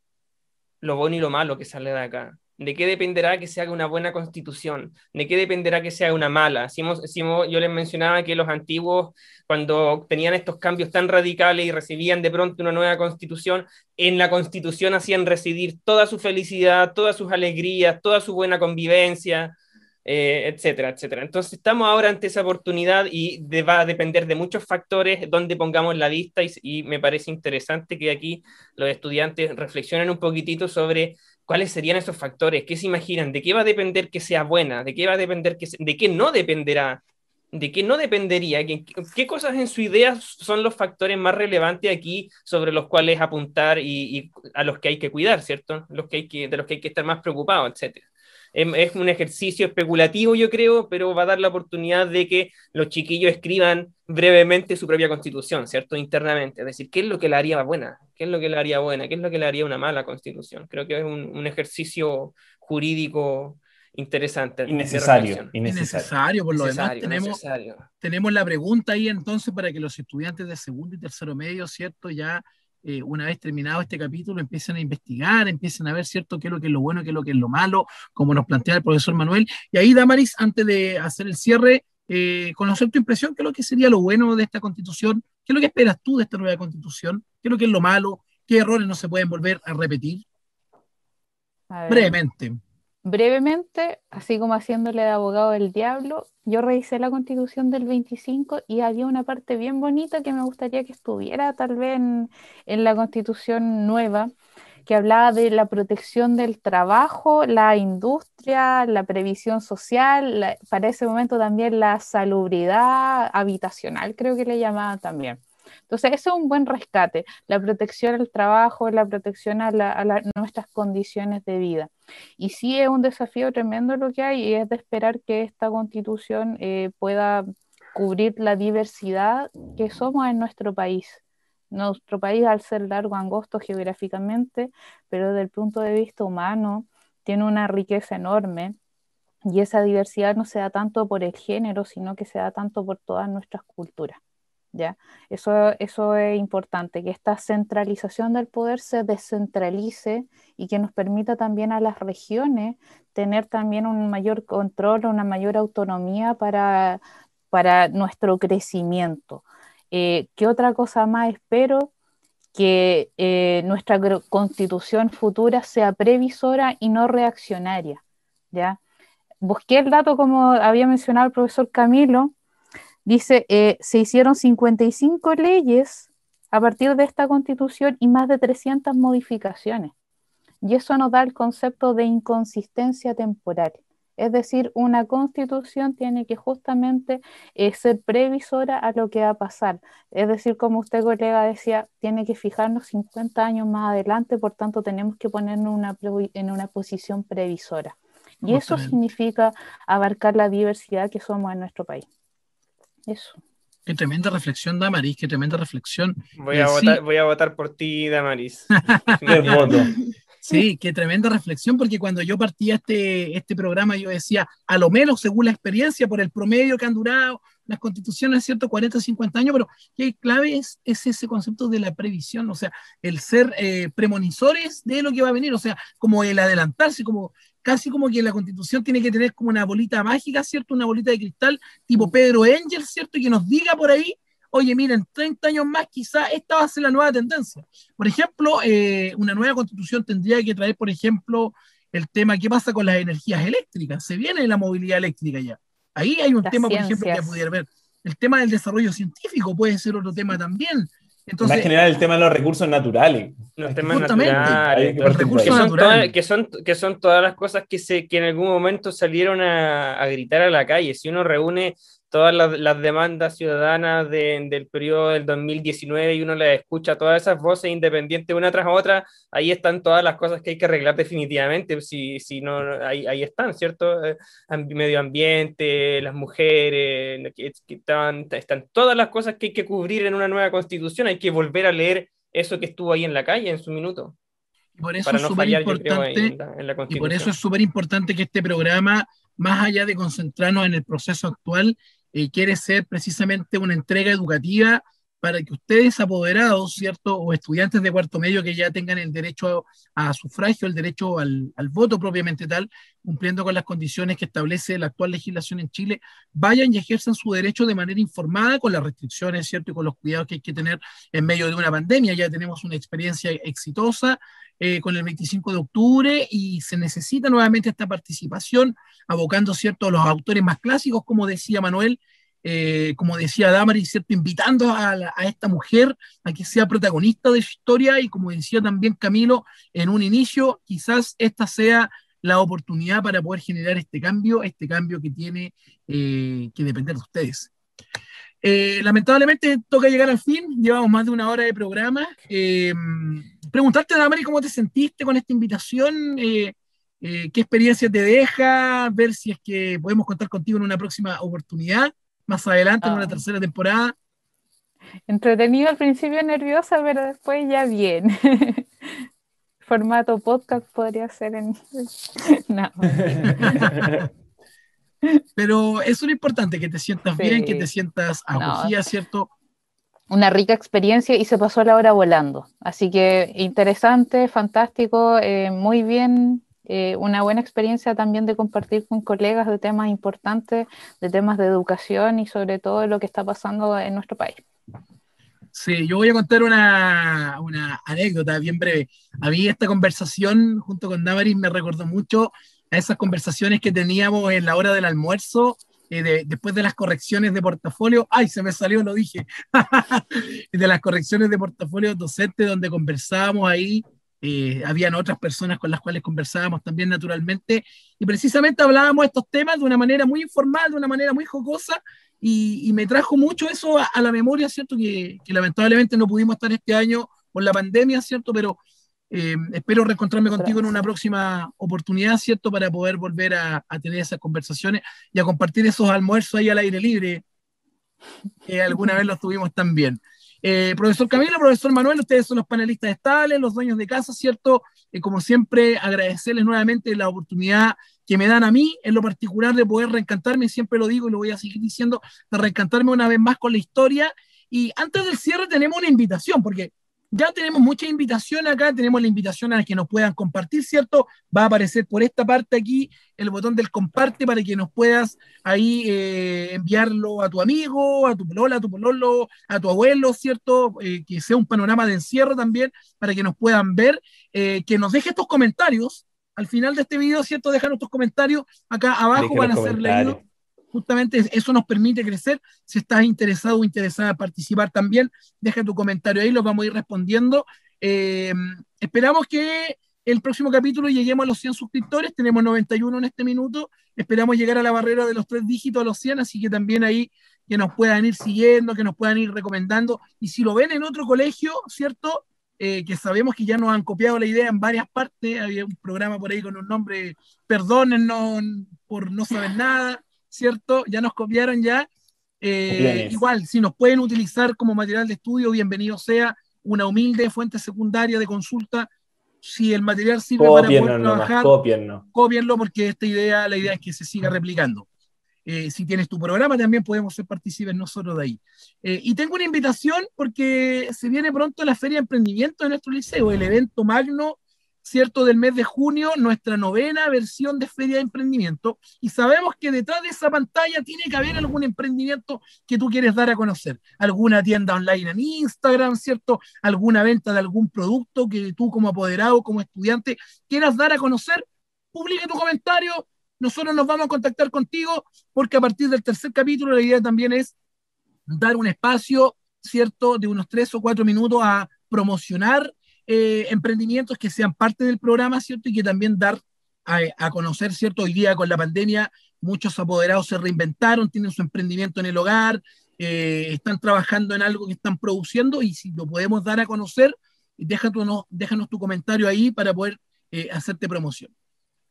D: lo bueno y lo malo que sale de acá. ¿De qué dependerá que se haga una buena constitución? ¿De qué dependerá que sea una mala? Si yo les mencionaba que los antiguos, cuando tenían estos cambios tan radicales y recibían de pronto una nueva constitución, en la constitución hacían residir toda su felicidad, todas sus alegrías, toda su buena convivencia, eh, etcétera, etcétera. Entonces estamos ahora ante esa oportunidad y va a depender de muchos factores donde pongamos la lista y, me parece interesante que aquí los estudiantes reflexionen un poquitito sobre cuáles serían esos factores, qué se imaginan, de qué va a depender que sea buena, de qué va a depender que de qué no dependerá, de qué no dependería, qué, qué cosas en su idea son los factores más relevantes aquí sobre los cuales apuntar y, y, a los que hay que cuidar, ¿cierto? Los que hay que, de los que hay que estar más preocupados, etcétera es un ejercicio especulativo, yo creo, pero va a dar la oportunidad de que los chiquillos escriban brevemente su propia constitución, ¿cierto? Internamente. Es decir, ¿qué es lo que le haría buena? ¿Qué es lo que le haría buena? ¿Qué es lo que le haría una mala constitución? Creo que es un, ejercicio jurídico interesante.
A: Innecesario.
B: Innecesario, por lo demás. Tenemos, tenemos la pregunta ahí entonces para que los estudiantes de segundo y tercero medio, ¿cierto? Ya eh, una vez terminado este capítulo, empiecen a investigar, empiecen a ver, ¿cierto?, qué es lo que es lo bueno, qué es lo que es lo malo, como nos plantea el profesor Manuel. Y ahí, Damaris, antes de hacer el cierre, eh, conocer tu impresión, qué es lo que sería lo bueno de esta constitución, qué es lo que esperas tú de esta nueva constitución, qué es lo que es lo malo, qué errores no se pueden volver a repetir. Brevemente
C: brevemente, así como haciéndole de abogado del diablo, yo revisé la constitución del 25 y había una parte bien bonita que me gustaría que estuviera tal vez en, la constitución nueva, que hablaba de la protección del trabajo, la industria, la previsión social, para ese momento también la salubridad habitacional, creo que le llamaban también. Entonces, ese es un buen rescate, la protección al trabajo, la protección a, nuestras condiciones de vida. Y sí es un desafío tremendo lo que hay es de esperar que esta constitución eh, pueda cubrir la diversidad que somos en nuestro país. Nuestro país, al ser largo, angosto geográficamente, pero desde el punto de vista humano, tiene una riqueza enorme y esa diversidad no se da tanto por el género, sino que se da tanto por todas nuestras culturas. ¿Ya? Eso, eso es importante, que esta centralización del poder se descentralice y que nos permita también a las regiones tener también un mayor control, una mayor autonomía para, para nuestro crecimiento. Eh, ¿Qué otra cosa más espero? Que eh, nuestra constitución futura sea previsora y no reaccionaria, ¿ya? busqué el dato como había mencionado el profesor Camilo, dice, eh, se hicieron 55 leyes a partir de esta constitución y más de 300 modificaciones. Y eso nos da el concepto de inconsistencia temporal. Es decir, una constitución tiene que justamente eh, ser previsora a lo que va a pasar. Es decir, como usted, colega, decía, tiene que fijarnos 50 años más adelante, por tanto tenemos que ponernos una en una posición previsora. Y eso significa abarcar la diversidad que somos en nuestro país. Eso.
B: Qué tremenda reflexión, Damaris, qué tremenda reflexión.
D: Voy a, votar, voy a votar por ti, Damaris.
B: voto. Sí, qué tremenda reflexión, porque cuando yo partía este, este programa, yo decía, a lo menos según la experiencia, por el promedio que han durado las constituciones, ¿cierto? 40, 50 años, pero qué clave es, ese concepto de la previsión, o sea, el ser eh, premonizores de lo que va a venir, o sea, como el adelantarse, como casi como que la constitución tiene que tener como una bolita mágica, ¿cierto? Una bolita de cristal tipo Pedro Engel, ¿cierto? Y que nos diga por ahí oye, miren, 30 años más quizá esta va a ser la nueva tendencia. Por ejemplo, eh, una nueva constitución tendría que traer, por ejemplo, el tema qué pasa con las energías eléctricas. Se viene la movilidad eléctrica ya. Ahí hay un tema, por ejemplo, que pudiera ver. El tema del desarrollo científico puede ser otro tema también.
A: Entonces, Más general el tema de los recursos naturales.
D: Los temas naturales. Los recursos que, son naturales. que, son, que son todas las cosas que, se, que en algún momento salieron a, a gritar a la calle. Si uno reúne todas las, demandas ciudadanas del periodo del 2019 y uno le escucha todas esas voces independientes una tras otra, ahí están todas las cosas que hay que arreglar definitivamente, si, si no, ahí, ahí están, ¿cierto? Eh, medio ambiente, las mujeres, que, están, están todas las cosas que hay que cubrir en una nueva constitución, hay que volver a leer eso que estuvo ahí en la calle en su minuto.
B: por eso es súper importante, y por eso es súper importante que este programa, más allá de concentrarnos en el proceso actual, eh, quiere ser precisamente una entrega educativa para que ustedes apoderados, ¿cierto? O estudiantes de cuarto medio que ya tengan el derecho a, sufragio, el derecho al, voto propiamente tal, cumpliendo con las condiciones que establece la actual legislación en Chile, vayan y ejerzan su derecho de manera informada con las restricciones, ¿cierto? Y con los cuidados que hay que tener en medio de una pandemia. Ya tenemos una experiencia exitosa eh, con el 25 de octubre y se necesita nuevamente esta participación, abocando cierto, a los autores más clásicos, como decía Manuel, eh, como decía Damaris, ¿cierto? invitando a, a, esta mujer a que sea protagonista de su historia y como decía también Camilo en un inicio, quizás esta sea la oportunidad para poder generar este cambio, este cambio que tiene eh, que depender de ustedes. Eh, lamentablemente toca llegar al fin, llevamos más de una hora de programa. Eh, preguntarte, Damari, ¿cómo te sentiste con esta invitación? Eh, ¿Qué experiencia te deja? Ver si es que podemos contar contigo en una próxima oportunidad, más adelante, en una ah. tercera temporada.
C: Entretenido al principio, nerviosa, pero después ya bien. Formato podcast podría ser en... no.
B: Pero es lo importante, que te sientas bien, que te sientas acogida, ¿cierto?
C: Una rica experiencia y se pasó la hora volando. Así que interesante, fantástico, eh, muy bien. Eh, una buena experiencia también de compartir con colegas de temas importantes, de temas de educación y sobre todo lo que está pasando en nuestro país.
B: Sí, yo voy a contar una, una anécdota bien breve. A mí esta conversación junto con Damaris me recordó mucho a esas conversaciones que teníamos en la hora del almuerzo, eh, después de las correcciones de portafolio, ay, se me salió, lo dije, de las correcciones de portafolio docente donde conversábamos ahí, eh, habían otras personas con las cuales conversábamos también naturalmente, y precisamente hablábamos estos temas de una manera muy informal, de una manera muy jocosa, y, me trajo mucho eso a, la memoria, ¿cierto? Que, que, lamentablemente no pudimos estar este año por la pandemia, ¿cierto? Pero eh, espero reencontrarme contigo en una próxima oportunidad, ¿cierto? Para poder volver a, tener esas conversaciones y a compartir esos almuerzos ahí al aire libre, que alguna vez los tuvimos también. Eh, profesor Camilo, profesor Manuel, ustedes son los panelistas estables, los dueños de casa, ¿cierto? Eh, como siempre, agradecerles nuevamente la oportunidad que me dan a mí, en lo particular, de poder reencantarme, siempre lo digo y lo voy a seguir diciendo, de reencantarme una vez más con la historia. Y antes del cierre tenemos una invitación, porque ya tenemos mucha invitación acá, tenemos la invitación a que nos puedan compartir, ¿cierto? Va a aparecer por esta parte aquí el botón del comparte para que nos puedas ahí eh, enviarlo a tu amigo, a tu polola, a tu pololo, a tu abuelo, ¿cierto? Eh, que sea un panorama de encierro también para que nos puedan ver, eh, que nos deje estos comentarios al final de este video, ¿cierto? Déjanos tus comentarios acá abajo, van a ser leídos. Justamente eso nos permite crecer. Si estás interesado o interesada en participar también, deja tu comentario ahí, lo vamos a ir respondiendo. Eh, esperamos que el próximo capítulo lleguemos a los 100 suscriptores, tenemos 91 en este minuto, esperamos llegar a la barrera de los tres dígitos a los 100, así que también ahí que nos puedan ir siguiendo, que nos puedan ir recomendando, y si lo ven en otro colegio, ¿cierto? Eh, que sabemos que ya nos han copiado la idea en varias partes, había un programa por ahí con un nombre, perdónennos por no saber nada, ¿cierto? Ya nos copiaron ya. Eh, igual, si nos pueden utilizar como material de estudio, bienvenido sea una humilde fuente secundaria de consulta si el material sirve para poder trabajar, copienlo porque esta idea, la idea es que se siga replicando. Eh, si tienes tu programa, también podemos ser partícipes nosotros de ahí. Eh, y tengo una invitación porque se viene pronto la Feria de Emprendimiento de nuestro liceo, el evento magno ¿cierto? Del mes de junio, nuestra novena versión de Feria de Emprendimiento. Y sabemos que detrás de esa pantalla tiene que haber algún emprendimiento que tú quieres dar a conocer. Alguna tienda online en Instagram, ¿cierto? Alguna venta de algún producto que tú como apoderado, como estudiante, quieras dar a conocer. Publica tu comentario. Nosotros nos vamos a contactar contigo porque a partir del tercer capítulo la idea también es dar un espacio, ¿cierto? De unos tres o cuatro minutos a promocionar eh, emprendimientos que sean parte del programa, ¿cierto? Y que también dar a, conocer, ¿cierto? Hoy día con la pandemia, muchos apoderados se reinventaron, tienen su emprendimiento en el hogar, eh, están trabajando en algo que están produciendo y si lo podemos dar a conocer, déjanos, déjanos tu comentario ahí para poder eh, hacerte promoción.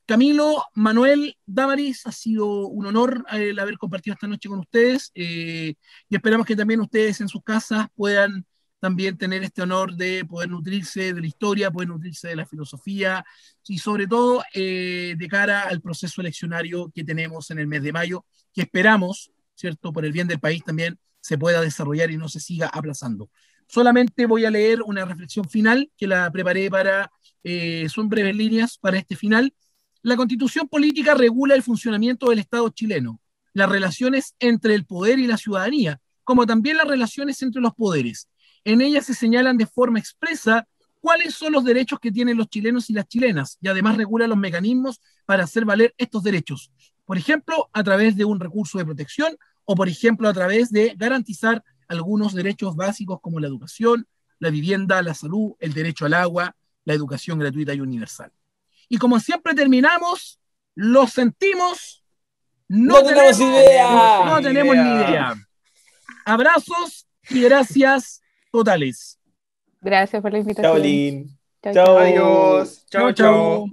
B: Camilo, Manuel, Damaris, ha sido un honor el haber compartido esta noche con ustedes y esperamos que también ustedes en sus casas puedan también tener este honor de poder nutrirse de la historia, poder nutrirse de la filosofía y sobre todo eh, de cara al proceso eleccionario que tenemos en el mes de mayo, que esperamos, ¿cierto? Por el bien del país también se pueda desarrollar y no se siga aplazando. Solamente voy a leer una reflexión final que la preparé para, eh, son breves líneas para este final. La constitución política regula el funcionamiento del Estado chileno, las relaciones entre el poder y la ciudadanía, como también las relaciones entre los poderes en ella se señalan de forma expresa cuáles son los derechos que tienen los chilenos y las chilenas y además regula los mecanismos para hacer valer estos derechos. Por ejemplo, a través de un recurso de protección o, por ejemplo, a través de garantizar algunos derechos básicos como la educación, la vivienda, la salud, el derecho al agua, la educación gratuita y universal. Y como siempre terminamos, lo sentimos, no, tenemos, idea. No tenemos ni idea. Abrazos y gracias totales.
C: Gracias por la invitación.
A: Chao, Lin.
D: Chao, Adiós. chao. chao.